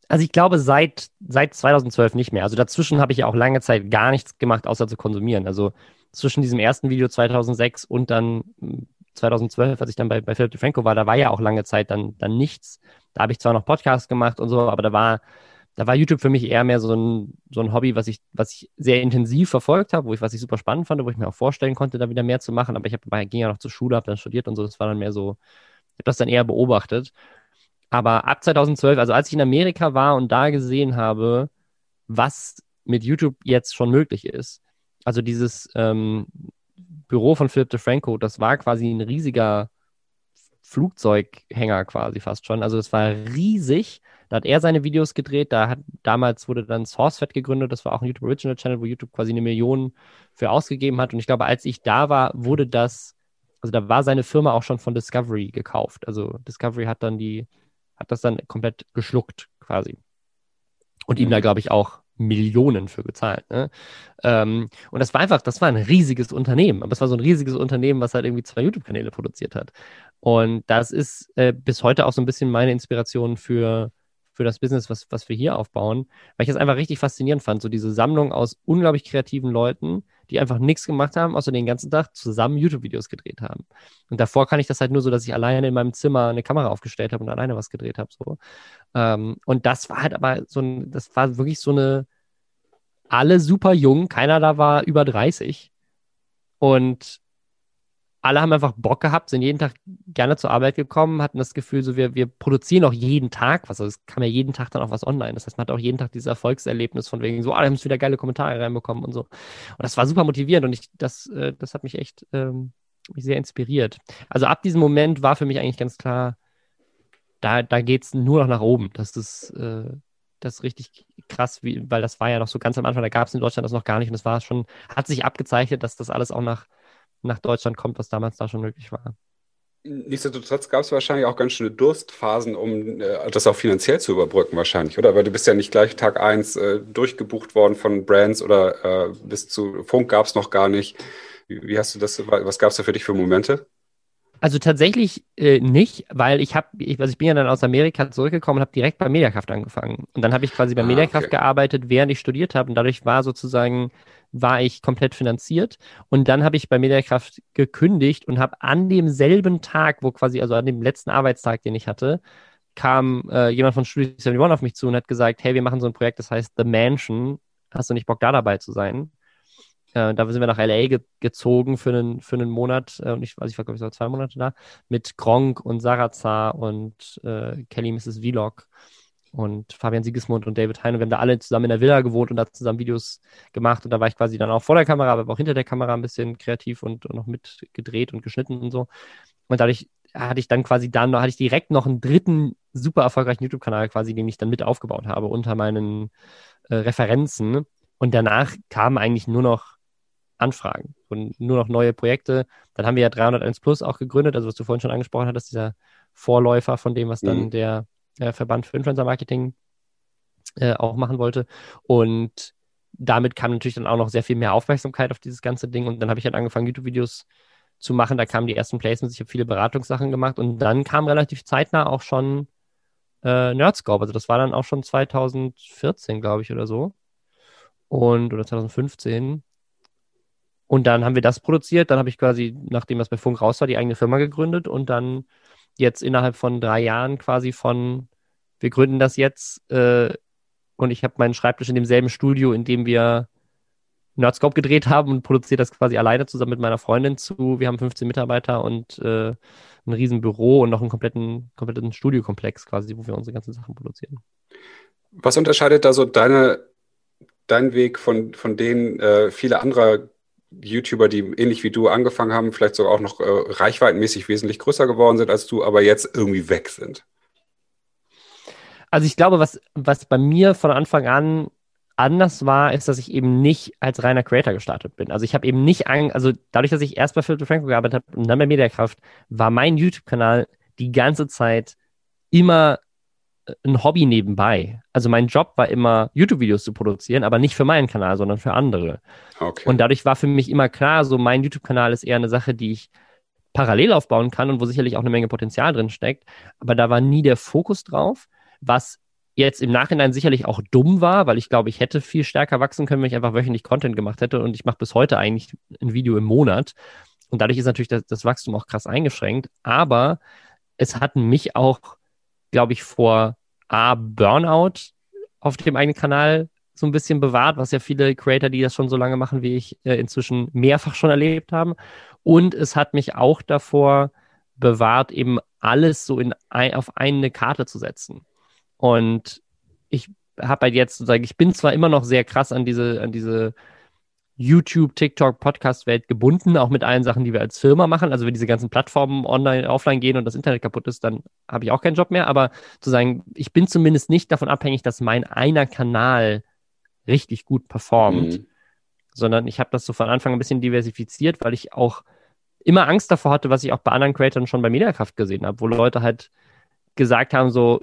Also ich glaube seit, seit 2012 nicht mehr. Also dazwischen habe ich ja auch lange Zeit gar nichts gemacht, außer zu konsumieren. Also zwischen diesem ersten Video 2006 und dann 2012, hm, als ich dann bei, bei Philip DeFranco war, da war ja auch lange Zeit dann, dann nichts. Da habe ich zwar noch Podcasts gemacht und so, aber da war, da war YouTube für mich eher mehr so ein, so ein Hobby, was ich, was ich sehr intensiv verfolgt habe, wo ich, was ich super spannend fand, wo ich mir auch vorstellen konnte, da wieder mehr zu machen. Aber ich hab, ging ja noch zur Schule, habe dann studiert und so. Das war dann mehr so, ich habe das dann eher beobachtet. Aber ab 2012, also als ich in Amerika war und da gesehen habe, was mit YouTube jetzt schon möglich ist, also dieses ähm, Büro von Philip DeFranco, das war quasi ein riesiger Flugzeughänger quasi fast schon. Also das war riesig. Da hat er seine Videos gedreht. Da hat, damals wurde dann SourceFed gegründet. Das war auch ein YouTube Original Channel, wo YouTube quasi eine Million für ausgegeben hat. Und ich glaube, als ich da war, wurde das, also da war seine Firma auch schon von Discovery gekauft. Also Discovery hat dann die, hat das dann komplett geschluckt quasi. Und ihm da, mhm. glaube ich, auch Millionen für gezahlt. Ne? Ähm, und das war einfach, das war ein riesiges Unternehmen. Aber es war so ein riesiges Unternehmen, was halt irgendwie zwei YouTube-Kanäle produziert hat. Und das ist äh, bis heute auch so ein bisschen meine Inspiration für, für das Business, was, was wir hier aufbauen, weil ich es einfach richtig faszinierend fand. So diese Sammlung aus unglaublich kreativen Leuten, die einfach nichts gemacht haben, außer den ganzen Tag zusammen YouTube-Videos gedreht haben. Und davor kann ich das halt nur so, dass ich alleine in meinem Zimmer eine Kamera aufgestellt habe und alleine was gedreht habe. So. Ähm, und das war halt aber so ein, das war wirklich so eine, alle super jung, keiner da war über 30. Und alle haben einfach Bock gehabt, sind jeden Tag gerne zur Arbeit gekommen, hatten das Gefühl, so wir, wir produzieren auch jeden Tag was. Also es kam ja jeden Tag dann auch was online. Das heißt, man hat auch jeden Tag dieses Erfolgserlebnis von wegen so, ah, da haben wir wieder geile Kommentare reinbekommen und so. Und das war super motivierend und ich, das, äh, das hat mich echt ähm, mich sehr inspiriert. Also ab diesem Moment war für mich eigentlich ganz klar, da, da geht es nur noch nach oben. Das ist, äh, das ist richtig krass, wie, weil das war ja noch so ganz am Anfang, da gab es in Deutschland das noch gar nicht und es war schon, hat sich abgezeichnet, dass das alles auch nach nach Deutschland kommt, was damals da schon möglich war. Nichtsdestotrotz gab es wahrscheinlich auch ganz schöne Durstphasen, um äh, das auch finanziell zu überbrücken, wahrscheinlich, oder? Weil du bist ja nicht gleich Tag 1 äh, durchgebucht worden von Brands oder äh, bis zu Funk gab es noch gar nicht. Wie, wie, hast du das, was gab es da für dich für Momente? Also tatsächlich äh, nicht, weil ich habe, ich, also ich bin ja dann aus Amerika zurückgekommen und habe direkt bei Mediakraft angefangen. Und dann habe ich quasi bei ah, Mediakraft okay. gearbeitet, während ich studiert habe. Und dadurch war sozusagen war ich komplett finanziert. Und dann habe ich bei Mediakraft gekündigt und habe an demselben Tag, wo quasi, also an dem letzten Arbeitstag, den ich hatte, kam äh, jemand von Studio 71 auf mich zu und hat gesagt, hey, wir machen so ein Projekt, das heißt The Mansion. Hast du nicht Bock, da dabei zu sein? Äh, da sind wir nach LA ge gezogen für einen, für einen Monat. Äh, und ich, also ich war, glaube ich, so zwei Monate da. Mit Gronk und Sarazar und äh, Kelly Mrs. Vlog und Fabian Siegesmund und David Hein. Und wir haben da alle zusammen in der Villa gewohnt und da zusammen Videos gemacht. Und da war ich quasi dann auch vor der Kamera, aber auch hinter der Kamera ein bisschen kreativ und, und noch mitgedreht und geschnitten und so. Und dadurch hatte ich dann quasi dann, hatte ich direkt noch einen dritten super erfolgreichen YouTube-Kanal quasi, den ich dann mit aufgebaut habe unter meinen äh, Referenzen. Und danach kamen eigentlich nur noch Anfragen und nur noch neue Projekte. Dann haben wir ja 301 Plus auch gegründet, also was du vorhin schon angesprochen hattest, dieser Vorläufer von dem, was dann mhm. der äh, Verband für Influencer Marketing äh, auch machen wollte. Und damit kam natürlich dann auch noch sehr viel mehr Aufmerksamkeit auf dieses ganze Ding. Und dann habe ich halt angefangen, YouTube-Videos zu machen. Da kamen die ersten Placements. Ich habe viele Beratungssachen gemacht. Und dann kam relativ zeitnah auch schon äh, Nerdscope. Also das war dann auch schon 2014, glaube ich, oder so. Und, oder 2015. Und dann haben wir das produziert. Dann habe ich quasi, nachdem das bei Funk raus war, die eigene Firma gegründet und dann jetzt innerhalb von drei Jahren quasi von, wir gründen das jetzt äh, und ich habe meinen Schreibtisch in demselben Studio, in dem wir Nerdscope gedreht haben und produziere das quasi alleine zusammen mit meiner Freundin zu. Wir haben 15 Mitarbeiter und äh, ein riesen Büro und noch einen kompletten, kompletten Studiokomplex quasi, wo wir unsere ganzen Sachen produzieren. Was unterscheidet da so deine, dein Weg von, von denen äh, viele anderer YouTuber, die ähnlich wie du angefangen haben, vielleicht sogar auch noch äh, reichweitenmäßig wesentlich größer geworden sind als du, aber jetzt irgendwie weg sind? Also ich glaube, was, was bei mir von Anfang an anders war, ist, dass ich eben nicht als reiner Creator gestartet bin. Also ich habe eben nicht, an, also dadurch, dass ich erst bei Philip Franco gearbeitet habe und dann bei Mediakraft, war mein YouTube-Kanal die ganze Zeit immer ein Hobby nebenbei. Also mein Job war immer, YouTube-Videos zu produzieren, aber nicht für meinen Kanal, sondern für andere. Okay. Und dadurch war für mich immer klar, so mein YouTube-Kanal ist eher eine Sache, die ich parallel aufbauen kann und wo sicherlich auch eine Menge Potenzial drin steckt. Aber da war nie der Fokus drauf, was jetzt im Nachhinein sicherlich auch dumm war, weil ich glaube, ich hätte viel stärker wachsen können, wenn ich einfach wöchentlich Content gemacht hätte. Und ich mache bis heute eigentlich ein Video im Monat. Und dadurch ist natürlich das, das Wachstum auch krass eingeschränkt. Aber es hat mich auch glaube ich, vor A, Burnout auf dem eigenen Kanal so ein bisschen bewahrt, was ja viele Creator, die das schon so lange machen wie ich, äh, inzwischen mehrfach schon erlebt haben. Und es hat mich auch davor bewahrt, eben alles so in ein, auf eine Karte zu setzen. Und ich habe halt jetzt sozusagen, ich bin zwar immer noch sehr krass an diese, an diese YouTube, TikTok, Podcast-Welt gebunden, auch mit allen Sachen, die wir als Firma machen. Also wenn diese ganzen Plattformen online, offline gehen und das Internet kaputt ist, dann habe ich auch keinen Job mehr. Aber zu sagen, ich bin zumindest nicht davon abhängig, dass mein einer Kanal richtig gut performt, mhm. sondern ich habe das so von Anfang ein bisschen diversifiziert, weil ich auch immer Angst davor hatte, was ich auch bei anderen Creatoren schon bei Mediakraft gesehen habe, wo Leute halt gesagt haben, so,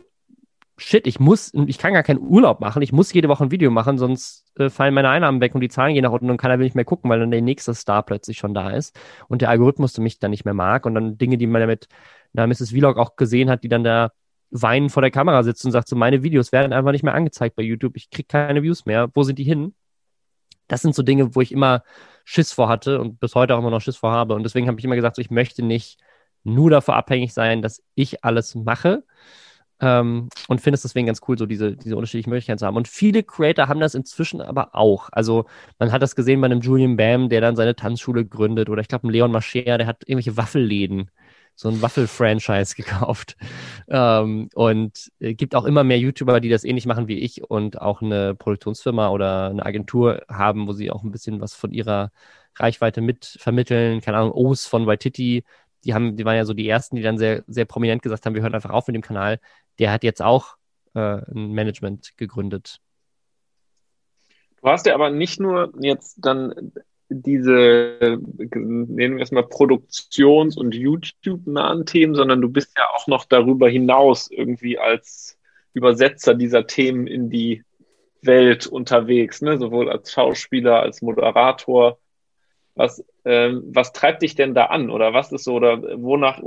shit, ich muss, ich kann gar keinen Urlaub machen, ich muss jede Woche ein Video machen, sonst äh, fallen meine Einnahmen weg und die Zahlen gehen nach unten und keiner will nicht mehr gucken, weil dann der nächste Star plötzlich schon da ist und der Algorithmus mich dann nicht mehr mag und dann Dinge, die man ja mit na, Mrs. Vlog auch gesehen hat, die dann da weinen vor der Kamera sitzt und sagt so, meine Videos werden einfach nicht mehr angezeigt bei YouTube, ich kriege keine Views mehr, wo sind die hin? Das sind so Dinge, wo ich immer Schiss vor hatte und bis heute auch immer noch Schiss vor habe und deswegen habe ich immer gesagt, so, ich möchte nicht nur davor abhängig sein, dass ich alles mache, ähm, und finde es deswegen ganz cool, so diese, diese unterschiedlichen Möglichkeiten zu haben. Und viele Creator haben das inzwischen aber auch. Also man hat das gesehen bei einem Julian Bam, der dann seine Tanzschule gründet. Oder ich glaube, ein Leon Mascher, der hat irgendwelche Waffelläden, so ein Waffel-Franchise gekauft. Ähm, und äh, gibt auch immer mehr YouTuber, die das ähnlich machen wie ich und auch eine Produktionsfirma oder eine Agentur haben, wo sie auch ein bisschen was von ihrer Reichweite mit vermitteln. Keine Ahnung, O's von Waititi, die haben, die waren ja so die ersten, die dann sehr, sehr prominent gesagt haben, wir hören einfach auf mit dem Kanal der hat jetzt auch äh, ein Management gegründet. Du hast ja aber nicht nur jetzt dann diese, nennen wir es mal, Produktions- und YouTube-nahen Themen, sondern du bist ja auch noch darüber hinaus irgendwie als Übersetzer dieser Themen in die Welt unterwegs, ne? sowohl als Schauspieler, als Moderator. Was, ähm, was treibt dich denn da an? Oder was ist so, oder wonach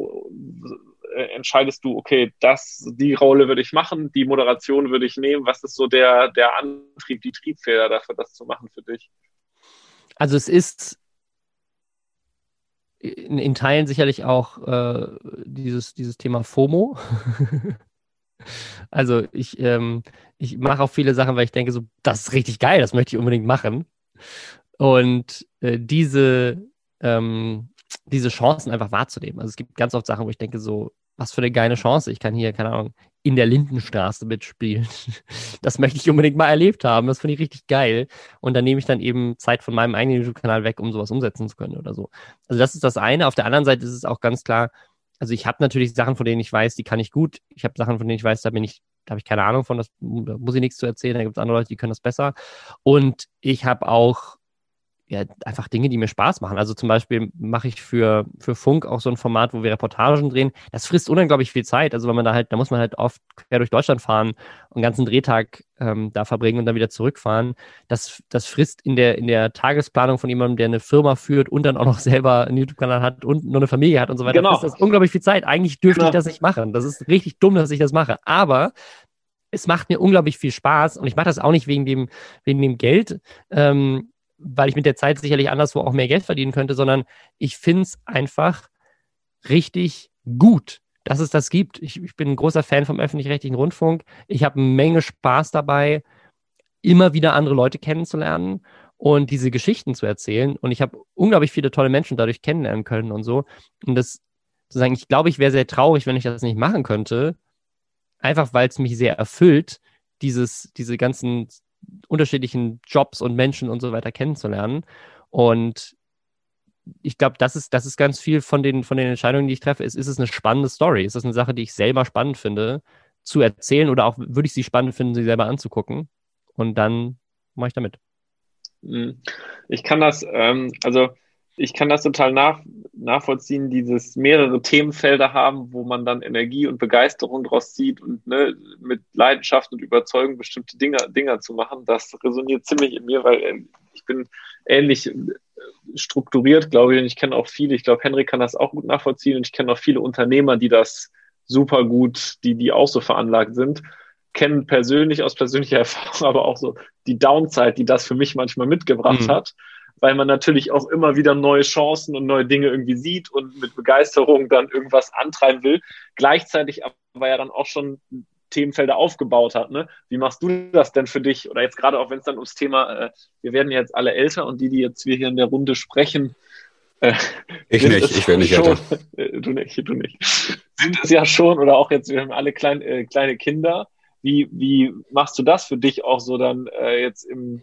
äh, entscheidest du, okay, das, die Rolle würde ich machen, die Moderation würde ich nehmen? Was ist so der, der Antrieb, die Triebfeder dafür, das zu machen für dich? Also es ist in, in Teilen sicherlich auch äh, dieses, dieses Thema FOMO. also ich, ähm, ich mache auch viele Sachen, weil ich denke, so, das ist richtig geil, das möchte ich unbedingt machen. Und äh, diese, ähm, diese Chancen einfach wahrzunehmen. Also es gibt ganz oft Sachen, wo ich denke, so, was für eine geile Chance. Ich kann hier, keine Ahnung, in der Lindenstraße mitspielen. Das möchte ich unbedingt mal erlebt haben. Das finde ich richtig geil. Und dann nehme ich dann eben Zeit von meinem eigenen YouTube-Kanal weg, um sowas umsetzen zu können oder so. Also das ist das eine. Auf der anderen Seite ist es auch ganz klar, also ich habe natürlich Sachen, von denen ich weiß, die kann ich gut. Ich habe Sachen, von denen ich weiß, da bin ich, da habe ich keine Ahnung von, das, da muss ich nichts zu erzählen. Da gibt es andere Leute, die können das besser. Und ich habe auch ja, einfach Dinge, die mir Spaß machen. Also zum Beispiel mache ich für, für Funk auch so ein Format, wo wir Reportagen drehen. Das frisst unglaublich viel Zeit. Also wenn man da halt, da muss man halt oft quer durch Deutschland fahren und einen ganzen Drehtag ähm, da verbringen und dann wieder zurückfahren. Das, das frisst in der, in der Tagesplanung von jemandem, der eine Firma führt und dann auch noch selber einen YouTube-Kanal hat und nur eine Familie hat und so weiter. Genau. Das ist unglaublich viel Zeit. Eigentlich dürfte genau. ich das nicht machen. Das ist richtig dumm, dass ich das mache. Aber es macht mir unglaublich viel Spaß und ich mache das auch nicht wegen dem, wegen dem Geld. Ähm, weil ich mit der Zeit sicherlich anderswo auch mehr Geld verdienen könnte, sondern ich finde es einfach richtig gut, dass es das gibt. Ich, ich bin ein großer Fan vom öffentlich-rechtlichen Rundfunk. Ich habe eine Menge Spaß dabei, immer wieder andere Leute kennenzulernen und diese Geschichten zu erzählen. Und ich habe unglaublich viele tolle Menschen dadurch kennenlernen können und so. Und das zu sagen, ich glaube, ich wäre sehr traurig, wenn ich das nicht machen könnte. Einfach weil es mich sehr erfüllt, dieses, diese ganzen unterschiedlichen Jobs und Menschen und so weiter kennenzulernen. Und ich glaube, das ist, das ist ganz viel von den, von den Entscheidungen, die ich treffe. Ist, ist es eine spannende Story? Ist das eine Sache, die ich selber spannend finde, zu erzählen oder auch würde ich sie spannend finden, sie selber anzugucken? Und dann mache ich damit. Hm. Ich kann das, ähm, also ich kann das total nach, nachvollziehen, dieses mehrere Themenfelder haben, wo man dann Energie und Begeisterung draus zieht und ne, mit Leidenschaft und Überzeugung bestimmte Dinge, Dinge zu machen. Das resoniert ziemlich in mir, weil äh, ich bin ähnlich äh, strukturiert, glaube ich, und ich kenne auch viele, ich glaube, Henrik kann das auch gut nachvollziehen und ich kenne auch viele Unternehmer, die das super gut, die, die auch so veranlagt sind kennen persönlich aus persönlicher Erfahrung aber auch so die Downside, die das für mich manchmal mitgebracht mhm. hat weil man natürlich auch immer wieder neue Chancen und neue Dinge irgendwie sieht und mit Begeisterung dann irgendwas antreiben will. Gleichzeitig aber ja dann auch schon Themenfelder aufgebaut hat. Ne? Wie machst du das denn für dich? Oder jetzt gerade auch, wenn es dann ums Thema, äh, wir werden jetzt alle älter und die, die jetzt wir hier in der Runde sprechen, äh, ich nicht, ich werde nicht schon, älter. Äh, du nicht, du nicht. Sind es ja schon, oder auch jetzt, wir haben alle klein, äh, kleine Kinder. Wie, wie machst du das für dich auch so dann äh, jetzt im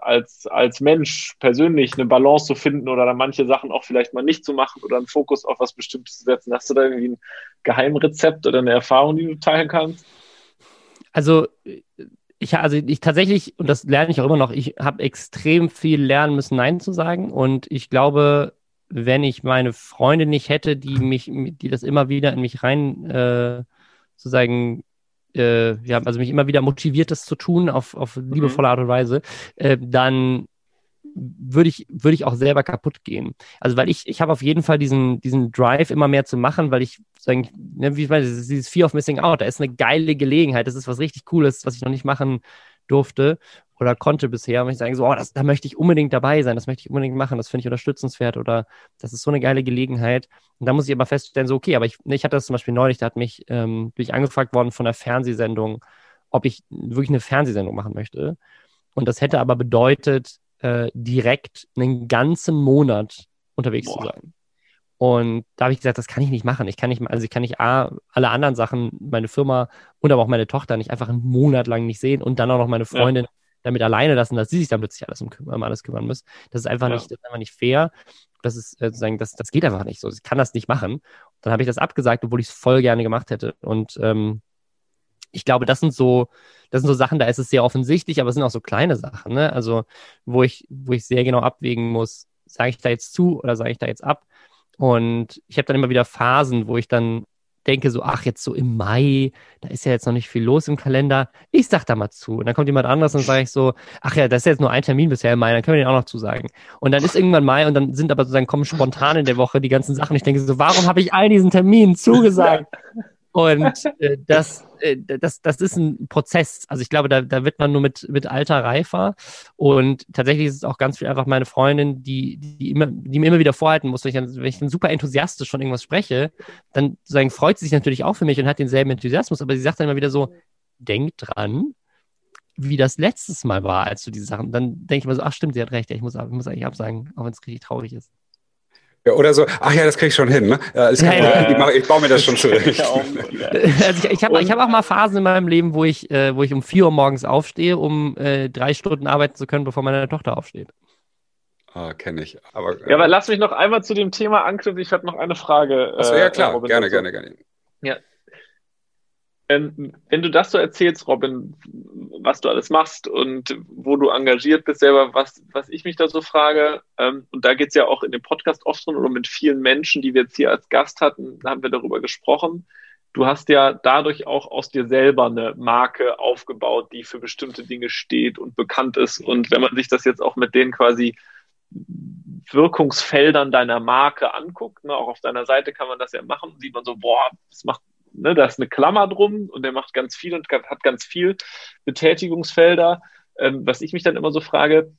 als, als Mensch persönlich eine Balance zu finden oder dann manche Sachen auch vielleicht mal nicht zu machen oder einen Fokus auf was Bestimmtes zu setzen? Hast du da irgendwie ein Geheimrezept oder eine Erfahrung, die du teilen kannst? Also ich, also ich tatsächlich, und das lerne ich auch immer noch, ich habe extrem viel lernen müssen, Nein zu sagen. Und ich glaube, wenn ich meine Freunde nicht hätte, die mich, die das immer wieder in mich rein äh, sozusagen äh, ja, also mich immer wieder motiviert, das zu tun, auf, auf mhm. liebevolle Art und Weise, äh, dann würde ich, würde ich auch selber kaputt gehen. Also, weil ich, ich habe auf jeden Fall diesen, diesen Drive immer mehr zu machen, weil ich sagen, ne, wie ich meine, dieses Fear of Missing Out, da ist eine geile Gelegenheit, das ist was richtig Cooles, was ich noch nicht machen durfte oder konnte bisher. Und ich sage so, oh, das, da möchte ich unbedingt dabei sein, das möchte ich unbedingt machen, das finde ich unterstützenswert oder das ist so eine geile Gelegenheit. Und da muss ich aber feststellen, so, okay, aber ich, ne, ich hatte das zum Beispiel neulich, da hat mich, ähm, bin ich angefragt worden von einer Fernsehsendung, ob ich wirklich eine Fernsehsendung machen möchte. Und das hätte aber bedeutet, äh, direkt einen ganzen Monat unterwegs Boah. zu sein. Und da habe ich gesagt, das kann ich nicht machen. Ich kann nicht, also ich kann nicht A, alle anderen Sachen, meine Firma und aber auch meine Tochter nicht einfach einen Monat lang nicht sehen und dann auch noch meine Freundin ja. damit alleine lassen, dass sie sich dann plötzlich alles um, um alles kümmern muss. Das ist einfach ja. nicht, das ist einfach nicht fair. Das ist äh, sozusagen, das, das geht einfach nicht so. Ich kann das nicht machen. Dann habe ich das abgesagt, obwohl ich es voll gerne gemacht hätte. Und ähm, ich glaube, das sind so, das sind so Sachen, da ist es sehr offensichtlich, aber es sind auch so kleine Sachen, ne? Also, wo ich, wo ich sehr genau abwägen muss, sage ich da jetzt zu oder sage ich da jetzt ab? Und ich habe dann immer wieder Phasen, wo ich dann denke so, ach, jetzt so im Mai, da ist ja jetzt noch nicht viel los im Kalender. Ich sag da mal zu. Und dann kommt jemand anderes und sage ich so, ach ja, das ist jetzt nur ein Termin bisher im Mai, dann können wir den auch noch zusagen. Und dann ist irgendwann Mai und dann sind aber sozusagen kommen spontan in der Woche die ganzen Sachen. Ich denke so, warum habe ich all diesen Terminen zugesagt? Und äh, das, äh, das, das ist ein Prozess. Also ich glaube, da, da wird man nur mit, mit Alter reifer. Und tatsächlich ist es auch ganz viel einfach meine Freundin, die, die, immer, die mir immer wieder vorhalten muss, wenn ich, dann, wenn ich dann super enthusiastisch von irgendwas spreche, dann sozusagen freut sie sich natürlich auch für mich und hat denselben Enthusiasmus, aber sie sagt dann immer wieder so, denk dran, wie das letztes Mal war, als du diese Sachen, dann denke ich mir so, ach stimmt, sie hat recht, ich muss, ich muss eigentlich absagen, auch wenn es richtig traurig ist. Ja, oder so, ach ja, das kriege ich schon hin. Ne? Ja, ja, ja, ich, mache, ich, baue mir das schon schön. also ich ich habe hab auch mal Phasen in meinem Leben, wo ich, äh, wo ich um vier Uhr morgens aufstehe, um äh, drei Stunden arbeiten zu können, bevor meine Tochter aufsteht. Ah, kenne ich. Aber, äh, ja, aber lass mich noch einmal zu dem Thema anknüpfen. Ich habe noch eine Frage. Achso, ja klar, äh, gerne, gerne, gerne. Ja, ähm, wenn du das so erzählst, Robin, was du alles machst und wo du engagiert bist selber, was, was ich mich da so frage, ähm, und da geht es ja auch in dem Podcast oft drin oder mit vielen Menschen, die wir jetzt hier als Gast hatten, haben wir darüber gesprochen. Du hast ja dadurch auch aus dir selber eine Marke aufgebaut, die für bestimmte Dinge steht und bekannt ist. Und wenn man sich das jetzt auch mit den quasi Wirkungsfeldern deiner Marke anguckt, ne, auch auf deiner Seite kann man das ja machen, sieht man so, boah, das macht ne, da ist eine Klammer drum und der macht ganz viel und hat ganz viel Betätigungsfelder. Ähm, was ich mich dann immer so frage,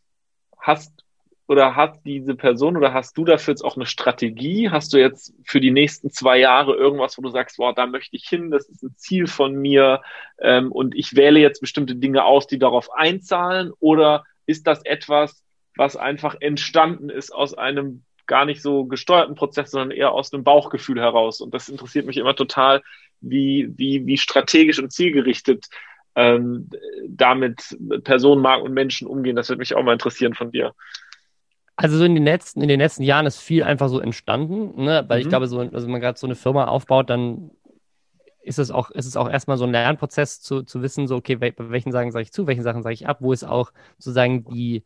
hast oder hat diese Person oder hast du dafür jetzt auch eine Strategie? Hast du jetzt für die nächsten zwei Jahre irgendwas, wo du sagst, boah, da möchte ich hin, das ist ein Ziel von mir ähm, und ich wähle jetzt bestimmte Dinge aus, die darauf einzahlen? Oder ist das etwas, was einfach entstanden ist aus einem gar nicht so gesteuerten Prozess, sondern eher aus einem Bauchgefühl heraus. Und das interessiert mich immer total, wie, wie, wie strategisch und zielgerichtet ähm, damit Personen, Marken und Menschen umgehen. Das würde mich auch mal interessieren von dir. Also so in den letzten, in den letzten Jahren ist viel einfach so entstanden, ne? weil mhm. ich glaube, so, also wenn man gerade so eine Firma aufbaut, dann ist es auch, ist es auch erstmal so ein Lernprozess zu, zu wissen, so, okay, bei welchen Sachen sage ich zu, welchen Sachen sage ich ab, wo ist auch sozusagen die,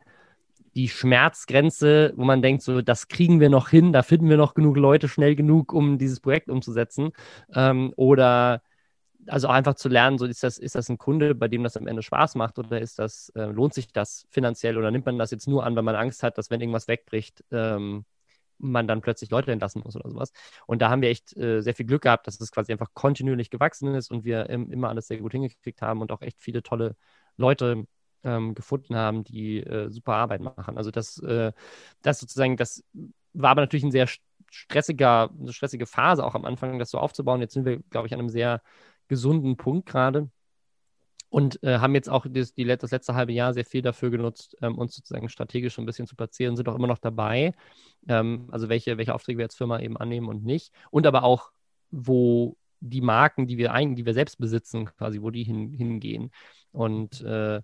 die Schmerzgrenze, wo man denkt, so, das kriegen wir noch hin, da finden wir noch genug Leute schnell genug, um dieses Projekt umzusetzen. Ähm, oder also auch einfach zu lernen, so ist das, ist das ein Kunde, bei dem das am Ende Spaß macht oder ist das, äh, lohnt sich das finanziell oder nimmt man das jetzt nur an, weil man Angst hat, dass wenn irgendwas wegbricht, ähm, man dann plötzlich Leute entlassen muss oder sowas. Und da haben wir echt äh, sehr viel Glück gehabt, dass es quasi einfach kontinuierlich gewachsen ist und wir im, immer alles sehr gut hingekriegt haben und auch echt viele tolle Leute ähm, gefunden haben, die äh, super Arbeit machen. Also das, äh, das sozusagen, das war aber natürlich ein sehr stressiger, eine stressige Phase auch am Anfang, das so aufzubauen. Jetzt sind wir, glaube ich, an einem sehr gesunden Punkt gerade und äh, haben jetzt auch das, die, das letzte halbe Jahr sehr viel dafür genutzt, ähm, uns sozusagen strategisch ein bisschen zu platzieren, sind auch immer noch dabei, ähm, also welche, welche Aufträge wir als Firma eben annehmen und nicht. Und aber auch, wo die Marken, die wir eigentlich, die wir selbst besitzen, quasi, wo die hin, hingehen. Und äh,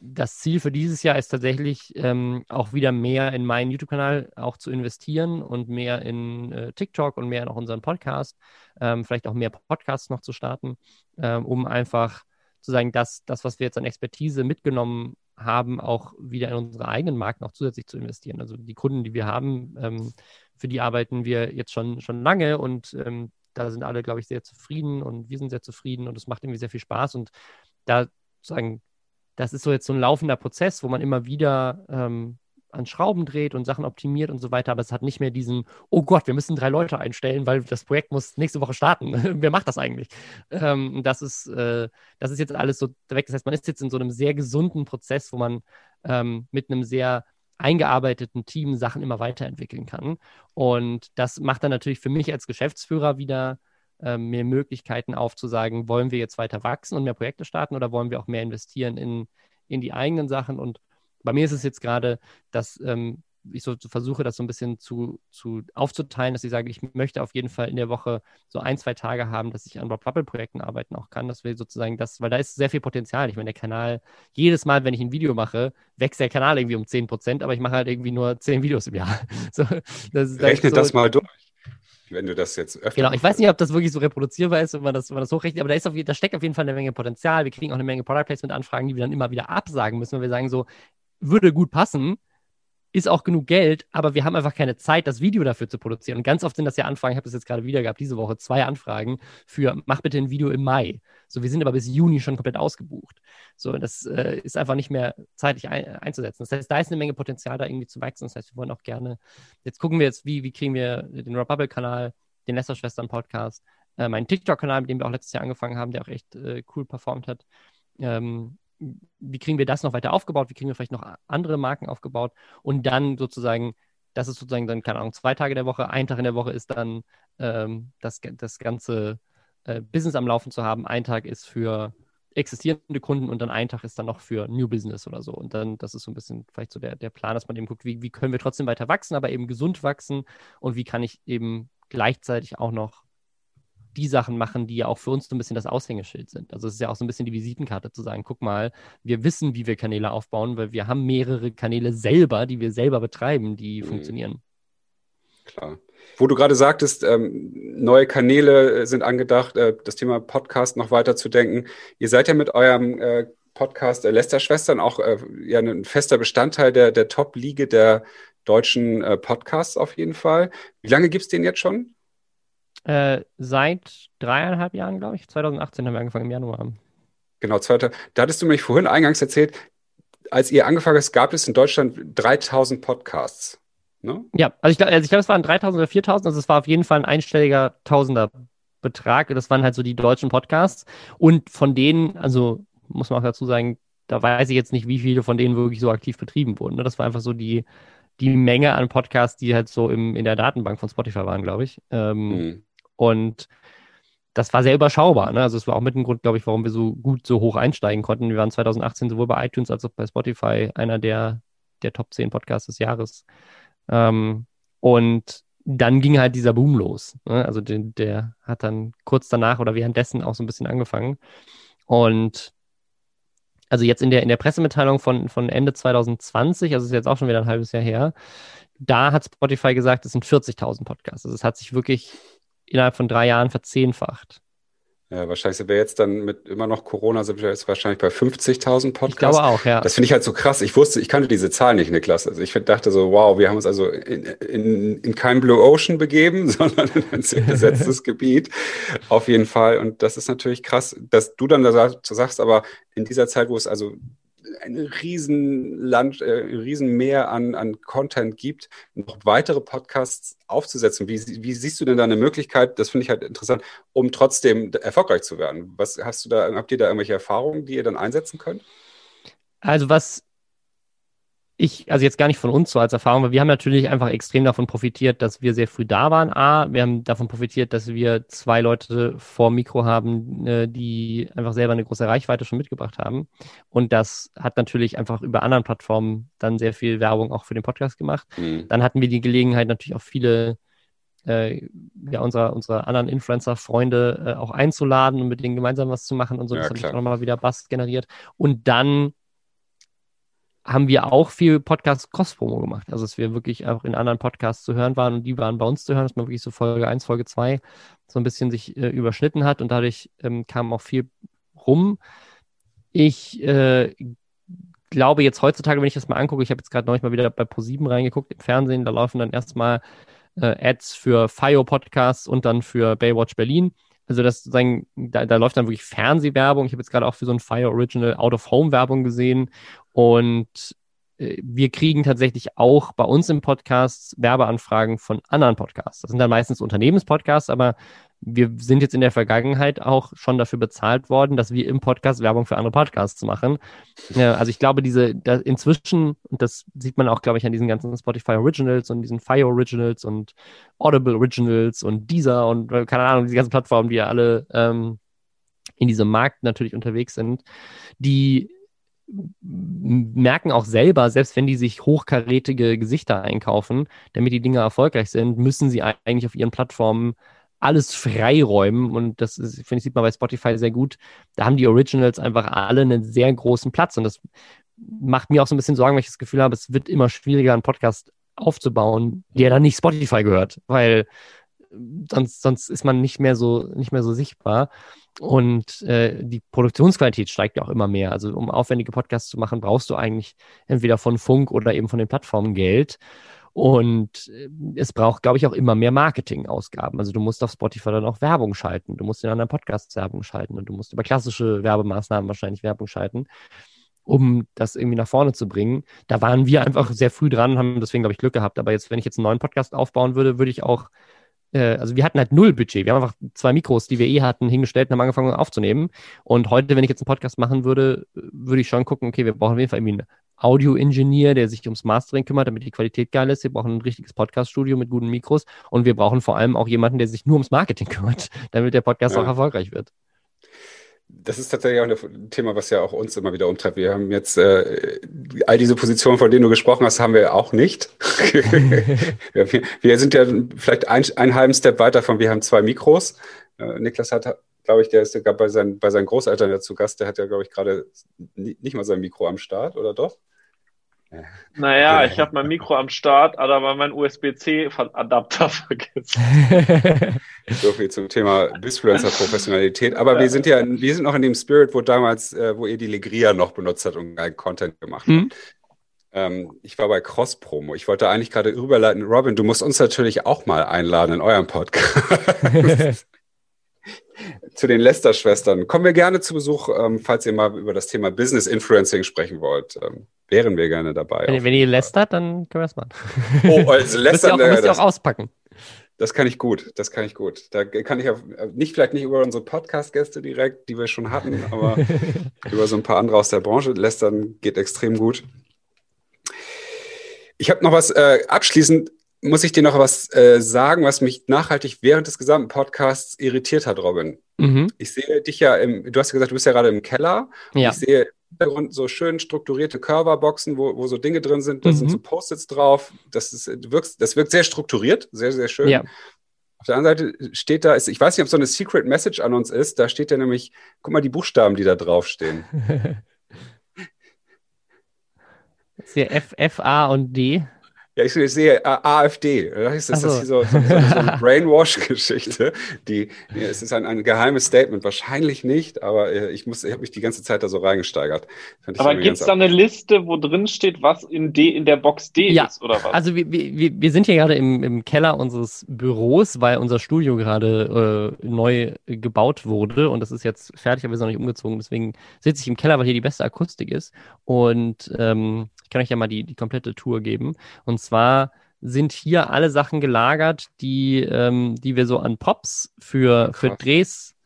das Ziel für dieses Jahr ist tatsächlich ähm, auch wieder mehr in meinen YouTube-Kanal auch zu investieren und mehr in äh, TikTok und mehr in auch unseren Podcast, ähm, vielleicht auch mehr Podcasts noch zu starten, ähm, um einfach zu sagen, dass das, was wir jetzt an Expertise mitgenommen haben, auch wieder in unsere eigenen Marken auch zusätzlich zu investieren. Also die Kunden, die wir haben, ähm, für die arbeiten wir jetzt schon, schon lange und ähm, da sind alle, glaube ich, sehr zufrieden und wir sind sehr zufrieden und es macht irgendwie sehr viel Spaß und da sozusagen das ist so jetzt so ein laufender Prozess, wo man immer wieder ähm, an Schrauben dreht und Sachen optimiert und so weiter, aber es hat nicht mehr diesen, oh Gott, wir müssen drei Leute einstellen, weil das Projekt muss nächste Woche starten. Wer macht das eigentlich? Ähm, das, ist, äh, das ist jetzt alles so weg. Das heißt, man ist jetzt in so einem sehr gesunden Prozess, wo man ähm, mit einem sehr eingearbeiteten Team Sachen immer weiterentwickeln kann. Und das macht dann natürlich für mich als Geschäftsführer wieder äh, mehr Möglichkeiten aufzusagen, wollen wir jetzt weiter wachsen und mehr Projekte starten oder wollen wir auch mehr investieren in, in die eigenen Sachen. Und bei mir ist es jetzt gerade, dass ähm, ich so versuche, das so ein bisschen zu, zu aufzuteilen, dass ich sage, ich möchte auf jeden Fall in der Woche so ein, zwei Tage haben, dass ich an Rob Bubble-Projekten arbeiten auch kann. dass wir sozusagen das, weil da ist sehr viel Potenzial. Ich meine, der Kanal, jedes Mal, wenn ich ein Video mache, wächst der Kanal irgendwie um 10 Prozent, aber ich mache halt irgendwie nur 10 Videos im Jahr. So, das, Rechne so, das mal durch wenn du das jetzt öfter. Genau, ich weiß nicht, ob das wirklich so reproduzierbar ist, wenn man das, wenn man das hochrechnet, aber da, ist auf, da steckt auf jeden Fall eine Menge Potenzial. Wir kriegen auch eine Menge Product Placement-Anfragen, die wir dann immer wieder absagen müssen, weil wir sagen so, würde gut passen, ist auch genug Geld, aber wir haben einfach keine Zeit, das Video dafür zu produzieren. Und ganz oft sind das ja Anfragen, ich habe das jetzt gerade wieder gehabt, diese Woche, zwei Anfragen für, mach bitte ein Video im Mai. So, wir sind aber bis Juni schon komplett ausgebucht. So, das äh, ist einfach nicht mehr zeitlich ein, einzusetzen. Das heißt, da ist eine Menge Potenzial, da irgendwie zu wachsen. Das heißt, wir wollen auch gerne, jetzt gucken wir jetzt, wie, wie kriegen wir den Rob Bubble-Kanal, den Lester-Schwestern-Podcast, äh, meinen TikTok-Kanal, mit dem wir auch letztes Jahr angefangen haben, der auch echt äh, cool performt hat. Ähm, wie kriegen wir das noch weiter aufgebaut, wie kriegen wir vielleicht noch andere Marken aufgebaut? Und dann sozusagen, das ist sozusagen dann, keine Ahnung, zwei Tage der Woche, ein Tag in der Woche ist dann ähm, das, das ganze äh, Business am Laufen zu haben, ein Tag ist für existierende Kunden und dann ein Tag ist dann noch für New Business oder so. Und dann, das ist so ein bisschen vielleicht so der, der Plan, dass man eben guckt, wie, wie können wir trotzdem weiter wachsen, aber eben gesund wachsen? Und wie kann ich eben gleichzeitig auch noch die Sachen machen, die ja auch für uns so ein bisschen das Aushängeschild sind. Also es ist ja auch so ein bisschen die Visitenkarte zu sagen, guck mal, wir wissen, wie wir Kanäle aufbauen, weil wir haben mehrere Kanäle selber, die wir selber betreiben, die mhm. funktionieren. Klar. Wo du gerade sagtest, ähm, neue Kanäle äh, sind angedacht, äh, das Thema Podcast noch weiter zu denken. Ihr seid ja mit eurem äh, Podcast äh, Lester-Schwestern auch äh, ja ein fester Bestandteil der, der Top-Liga der deutschen äh, Podcasts auf jeden Fall. Wie lange gibt es den jetzt schon? Äh, seit dreieinhalb Jahren, glaube ich. 2018 haben wir angefangen im Januar. Genau, zweiter. Da hattest du mich vorhin eingangs erzählt, als ihr angefangen habt, gab es in Deutschland 3000 Podcasts. Ne? Ja, also ich glaube, also glaub, es waren 3000 oder 4000, also es war auf jeden Fall ein einstelliger Tausender-Betrag. Das waren halt so die deutschen Podcasts. Und von denen, also muss man auch dazu sagen, da weiß ich jetzt nicht, wie viele von denen wirklich so aktiv betrieben wurden. Ne? Das war einfach so die, die Menge an Podcasts, die halt so im, in der Datenbank von Spotify waren, glaube ich. Ähm, mhm. Und das war sehr überschaubar. Ne? Also es war auch mit dem Grund, glaube ich, warum wir so gut so hoch einsteigen konnten. Wir waren 2018 sowohl bei iTunes als auch bei Spotify einer der, der Top 10 Podcasts des Jahres. Ähm, und dann ging halt dieser Boom los. Ne? Also den, der hat dann kurz danach oder währenddessen auch so ein bisschen angefangen. Und also jetzt in der, in der Pressemitteilung von, von Ende 2020, also ist jetzt auch schon wieder ein halbes Jahr her, da hat Spotify gesagt, es sind 40.000 Podcasts. Also es hat sich wirklich innerhalb von drei Jahren verzehnfacht. Ja, wahrscheinlich sind wir jetzt dann mit immer noch Corona, sind wir jetzt wahrscheinlich bei 50.000 Podcasts. Ich glaube auch, ja. Das finde ich halt so krass. Ich wusste, ich kannte diese Zahl nicht Klasse. Also ich dachte so, wow, wir haben uns also in, in, in kein Blue Ocean begeben, sondern in ein sehr besetztes Gebiet. Auf jeden Fall. Und das ist natürlich krass, dass du dann da sagst, aber in dieser Zeit, wo es also ein Riesenland, äh, Riesenmeer an, an Content gibt, noch weitere Podcasts aufzusetzen. Wie, wie siehst du denn da eine Möglichkeit, das finde ich halt interessant, um trotzdem erfolgreich zu werden? Was hast du da, habt ihr da irgendwelche Erfahrungen, die ihr dann einsetzen könnt? Also was ich, also jetzt gar nicht von uns so als Erfahrung, aber wir haben natürlich einfach extrem davon profitiert, dass wir sehr früh da waren. A, wir haben davon profitiert, dass wir zwei Leute vor Mikro haben, äh, die einfach selber eine große Reichweite schon mitgebracht haben. Und das hat natürlich einfach über anderen Plattformen dann sehr viel Werbung auch für den Podcast gemacht. Mhm. Dann hatten wir die Gelegenheit, natürlich auch viele äh, ja, unserer, unserer anderen Influencer-Freunde äh, auch einzuladen und mit denen gemeinsam was zu machen und so. Ja, das hat auch nochmal wieder Bust generiert. Und dann haben wir auch viel Podcast Cross-Promo gemacht. Also, dass wir wirklich auch in anderen Podcasts zu hören waren und die waren bei uns zu hören, dass man wirklich so Folge 1, Folge 2 so ein bisschen sich äh, überschnitten hat und dadurch ähm, kam auch viel rum. Ich äh, glaube jetzt heutzutage, wenn ich das mal angucke, ich habe jetzt gerade neulich mal wieder bei Pro7 reingeguckt im Fernsehen, da laufen dann erstmal äh, Ads für FIO Podcasts und dann für Baywatch Berlin. Also das sagen, da, da läuft dann wirklich Fernsehwerbung. Ich habe jetzt gerade auch für so ein Fire Original Out of Home Werbung gesehen und wir kriegen tatsächlich auch bei uns im Podcast Werbeanfragen von anderen Podcasts. Das sind dann meistens Unternehmenspodcasts, aber wir sind jetzt in der Vergangenheit auch schon dafür bezahlt worden, dass wir im Podcast Werbung für andere Podcasts machen. also ich glaube, diese inzwischen, und das sieht man auch, glaube ich, an diesen ganzen Spotify Originals und diesen Fire Originals und Audible Originals und dieser und äh, keine Ahnung, diese ganzen Plattformen, die ja alle ähm, in diesem Markt natürlich unterwegs sind, die merken auch selber, selbst wenn die sich hochkarätige Gesichter einkaufen, damit die Dinge erfolgreich sind, müssen sie eigentlich auf ihren Plattformen alles freiräumen. Und das finde ich, sieht man bei Spotify sehr gut. Da haben die Originals einfach alle einen sehr großen Platz. Und das macht mir auch so ein bisschen Sorgen, weil ich das Gefühl habe, es wird immer schwieriger, einen Podcast aufzubauen, der dann nicht Spotify gehört, weil sonst, sonst ist man nicht mehr so, nicht mehr so sichtbar. Und äh, die Produktionsqualität steigt ja auch immer mehr. Also um aufwendige Podcasts zu machen, brauchst du eigentlich entweder von Funk oder eben von den Plattformen Geld. Und äh, es braucht, glaube ich, auch immer mehr Marketingausgaben. Also du musst auf Spotify dann auch Werbung schalten. Du musst in anderen Podcasts Werbung schalten und du musst über klassische Werbemaßnahmen wahrscheinlich Werbung schalten, um das irgendwie nach vorne zu bringen. Da waren wir einfach sehr früh dran, haben deswegen, glaube ich, Glück gehabt. Aber jetzt, wenn ich jetzt einen neuen Podcast aufbauen würde, würde ich auch äh, also wir hatten halt null Budget. Wir haben einfach zwei Mikros, die wir eh hatten, hingestellt und haben angefangen aufzunehmen. Und heute, wenn ich jetzt einen Podcast machen würde, würde ich schon gucken, okay, wir brauchen auf jeden Fall irgendwie einen Audio-Ingenieur, der sich ums Mastering kümmert, damit die Qualität geil ist. Wir brauchen ein richtiges Podcast-Studio mit guten Mikros. Und wir brauchen vor allem auch jemanden, der sich nur ums Marketing kümmert, damit der Podcast ja. auch erfolgreich wird das ist tatsächlich auch ein Thema, was ja auch uns immer wieder umtreibt. Wir haben jetzt äh, all diese Positionen, von denen du gesprochen hast, haben wir auch nicht. wir, wir, sind ja vielleicht ein, einen halben Step weiter von, wir haben zwei Mikros. Äh, Niklas hat, glaube ich, der ist sogar bei, seinen, bei seinen Großeltern ja zu Gast, der hat ja, glaube ich, gerade nicht mal sein Mikro am Start, oder doch? Naja, ich habe mein Mikro am Start, aber mein USB-C-Adapter vergessen. so viel zum Thema Bisfluencer-Professionalität. Aber ja. wir sind ja, wir sind noch in dem Spirit, wo damals, äh, wo ihr die Legria noch benutzt habt und einen Content gemacht habt. Mhm. Ähm, ich war bei Cross Promo. Ich wollte eigentlich gerade überleiten, Robin, du musst uns natürlich auch mal einladen in eurem Podcast. zu den Lester-Schwestern. Kommen wir gerne zu Besuch, ähm, falls ihr mal über das Thema Business Influencing sprechen wollt. Ähm, wären wir gerne dabei. Wenn, wenn ihr lästert, dann können wir es machen. Oh, also lästern. müsst ihr auch, müsst ihr auch auspacken. Das kann ich gut, das kann ich gut. Da kann ich auch, nicht vielleicht nicht über unsere Podcast-Gäste direkt, die wir schon hatten, aber über so ein paar andere aus der Branche. Lästern geht extrem gut. Ich habe noch was äh, abschließend muss ich dir noch was äh, sagen, was mich nachhaltig während des gesamten Podcasts irritiert hat, Robin. Mhm. Ich sehe dich ja im, du hast ja gesagt, du bist ja gerade im Keller. Ja. Ich sehe im Hintergrund so schön strukturierte Curverboxen, wo, wo so Dinge drin sind, da mhm. sind so Post-its drauf. Das, ist, wirkt, das wirkt sehr strukturiert, sehr, sehr schön. Ja. Auf der anderen Seite steht da, ich weiß nicht, ob so eine Secret Message an uns ist, da steht ja nämlich, guck mal die Buchstaben, die da draufstehen. das ist hier F, F, A und D. Ja, ich, ich sehe äh, AfD. Das ist, so. das hier so, so, so, eine Brainwash-Geschichte. Die, ja, es ist ein, ein geheimes Statement. Wahrscheinlich nicht, aber äh, ich, ich habe mich die ganze Zeit da so reingesteigert. aber gibt es da eine Liste, wo drin steht, was in, D, in der Box D ja. ist, oder was? Also wir, wir, wir sind hier gerade im, im Keller unseres Büros, weil unser Studio gerade äh, neu gebaut wurde und das ist jetzt fertig, aber wir sind noch nicht umgezogen. Deswegen sitze ich im Keller, weil hier die beste Akustik ist. Und ähm, ich kann euch ja mal die, die komplette Tour geben. Und zwar sind hier alle Sachen gelagert, die, ähm, die wir so an Pops für, für Drehs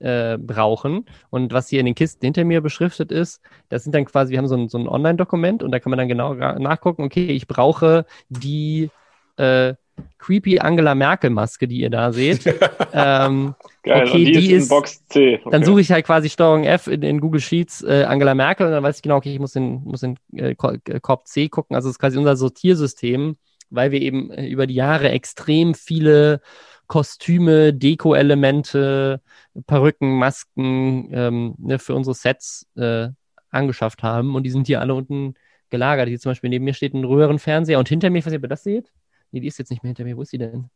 äh, brauchen. Und was hier in den Kisten hinter mir beschriftet ist, das sind dann quasi, wir haben so ein, so ein Online-Dokument und da kann man dann genau nachgucken, okay, ich brauche die äh, creepy Angela Merkel Maske, die ihr da seht. ähm, Geil, okay, die, die, ist in Box C. Okay. Dann suche ich halt quasi Steuerung F in, in Google Sheets äh, Angela Merkel und dann weiß ich genau, okay, ich muss in, muss in äh, äh Korb C gucken. Also das ist quasi unser Sortiersystem, weil wir eben äh, über die Jahre extrem viele Kostüme, Deko-Elemente, Perücken, Masken ähm, ne, für unsere Sets äh, angeschafft haben und die sind hier alle unten gelagert. Hier zum Beispiel neben mir steht ein Röhrenfernseher und hinter mir, ich weiß nicht, ob ihr das seht. Nee, die ist jetzt nicht mehr hinter mir. Wo ist die denn?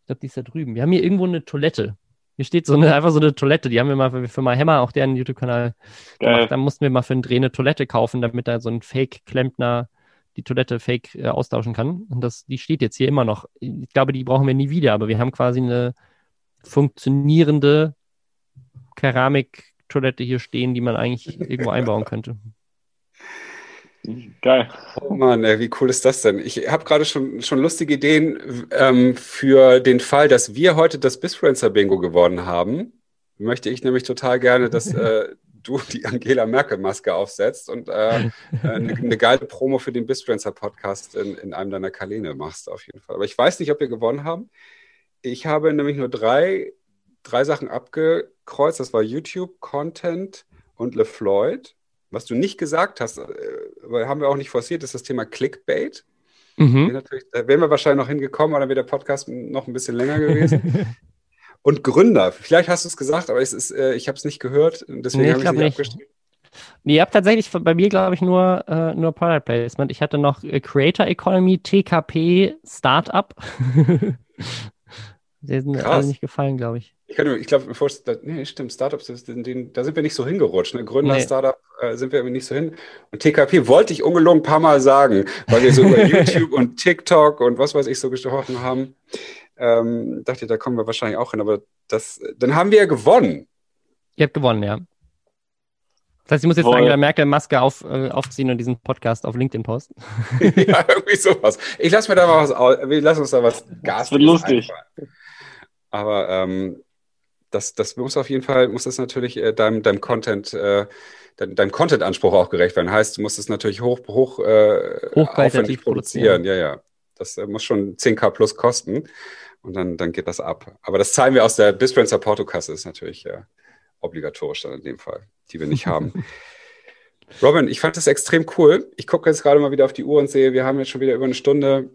Ich glaube, die ist da drüben. Wir haben hier irgendwo eine Toilette. Hier steht so eine, einfach so eine Toilette. Die haben wir mal für, für mal Hammer, auch deren YouTube-Kanal gemacht. Da mussten wir mal für einen Dreh eine Toilette kaufen, damit da so ein Fake-Klempner die Toilette fake äh, austauschen kann. Und das, die steht jetzt hier immer noch. Ich glaube, die brauchen wir nie wieder, aber wir haben quasi eine funktionierende Keramiktoilette hier stehen, die man eigentlich irgendwo einbauen könnte. Geil. Oh Mann, ey, wie cool ist das denn? Ich habe gerade schon, schon lustige Ideen ähm, für den Fall, dass wir heute das Bisfluencer Bingo gewonnen haben. Möchte ich nämlich total gerne, dass äh, du die Angela Merkel-Maske aufsetzt und äh, eine, eine, geile Promo für den Bisfluencer Podcast in, in einem deiner Kanäle machst, auf jeden Fall. Aber ich weiß nicht, ob wir gewonnen haben. Ich habe nämlich nur drei, drei Sachen abgekreuzt. Das war YouTube, Content und LeFloid. Was du nicht gesagt hast, äh, haben wir auch nicht forciert, ist das Thema Clickbait. Mhm. Da wären wir wahrscheinlich noch hingekommen, aber dann wäre der Podcast noch ein bisschen länger gewesen. und Gründer. Vielleicht hast du es gesagt, aber es ist, äh, ich habe es nicht gehört. Deswegen nee, habe ich es nicht abgeschrieben. Nee, ihr habt tatsächlich bei mir, glaube ich, nur, äh, nur Product Placement. Ich hatte noch äh, Creator Economy, TKP, Startup. Die sind mir alle nicht gefallen, glaube ich. Ich, ich glaube, bevor es, nee, stimmt, Startups, da sind wir nicht so hingerutscht. Ne? Gründer, nee. Startup äh, sind wir irgendwie nicht so hin. Und TKP wollte ich ungelogen ein paar Mal sagen, weil wir so über YouTube und TikTok und was weiß ich so gesprochen haben. Ähm, dachte, da kommen wir wahrscheinlich auch hin, aber das, dann haben wir ja gewonnen. Ihr habt gewonnen, ja. Das heißt, ich muss jetzt Voll. Angela Merkel Maske auf, äh, aufziehen und diesen Podcast auf LinkedIn posten. ja, irgendwie sowas. Ich lasse mir da mal was aus. Wir lassen uns da was Gas. Das wird lustig. Einfallen. Aber ähm, das, das muss auf jeden Fall, muss das natürlich äh, deinem, deinem Content, äh, deinem, deinem Content-Anspruch auch gerecht werden. Heißt, du musst es natürlich hoch, hoch äh, aufwendig produzieren. Ja, ja. Das äh, muss schon 10k plus kosten und dann, dann geht das ab. Aber das zahlen wir aus der Bisfriends Portokasse, ist natürlich äh, obligatorisch dann in dem Fall, die wir nicht haben. Robin, ich fand das extrem cool. Ich gucke jetzt gerade mal wieder auf die Uhr und sehe, wir haben jetzt schon wieder über eine Stunde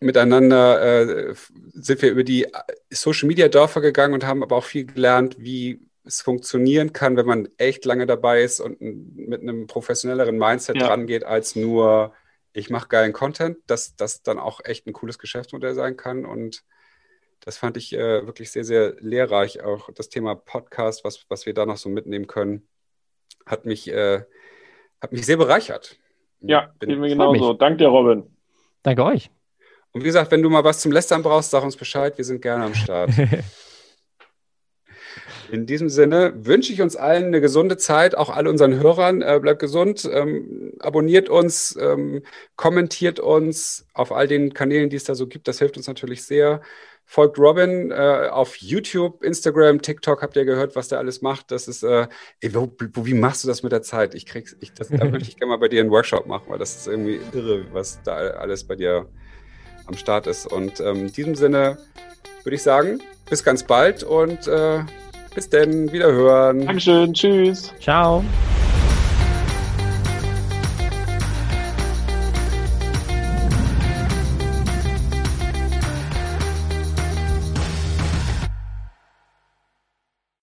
miteinander äh, sind wir über die äh, Social Media Dörfer gegangen und haben aber auch viel gelernt, wie es funktionieren kann, wenn man echt lange dabei ist und mit einem professionelleren Mindset ja. dran geht, als nur, ich mache geilen Content, dass das dann auch echt ein cooles Geschäftsmodell sein kann. Und das fand ich äh, wirklich sehr, sehr lehrreich. Auch das Thema Podcast, was, was wir da noch so mitnehmen können, hat mich, äh, hat mich sehr bereichert. Ja, Bin, mir genauso. Danke dir, Robin. Danke euch. Und wie gesagt, wenn du mal was zum Lästern brauchst, sag uns Bescheid. Wir sind gerne am Start. In diesem Sinne wünsche ich uns allen eine gesunde Zeit, auch all unseren Hörern. Äh, bleibt gesund, ähm, abonniert uns, ähm, kommentiert uns auf all den Kanälen, die es da so gibt. Das hilft uns natürlich sehr. Folgt Robin äh, auf YouTube, Instagram, TikTok. Habt ihr gehört, was der alles macht? Das ist, äh, ey, wo, wo, wie machst du das mit der Zeit? Ich krieg's, ich, das, da würde ich gerne mal bei dir einen Workshop machen, weil das ist irgendwie irre, was da alles bei dir am Start ist. Und ähm, in diesem Sinne würde ich sagen, bis ganz bald und äh, bis denn, wiederhören. Dankeschön, tschüss. Ciao.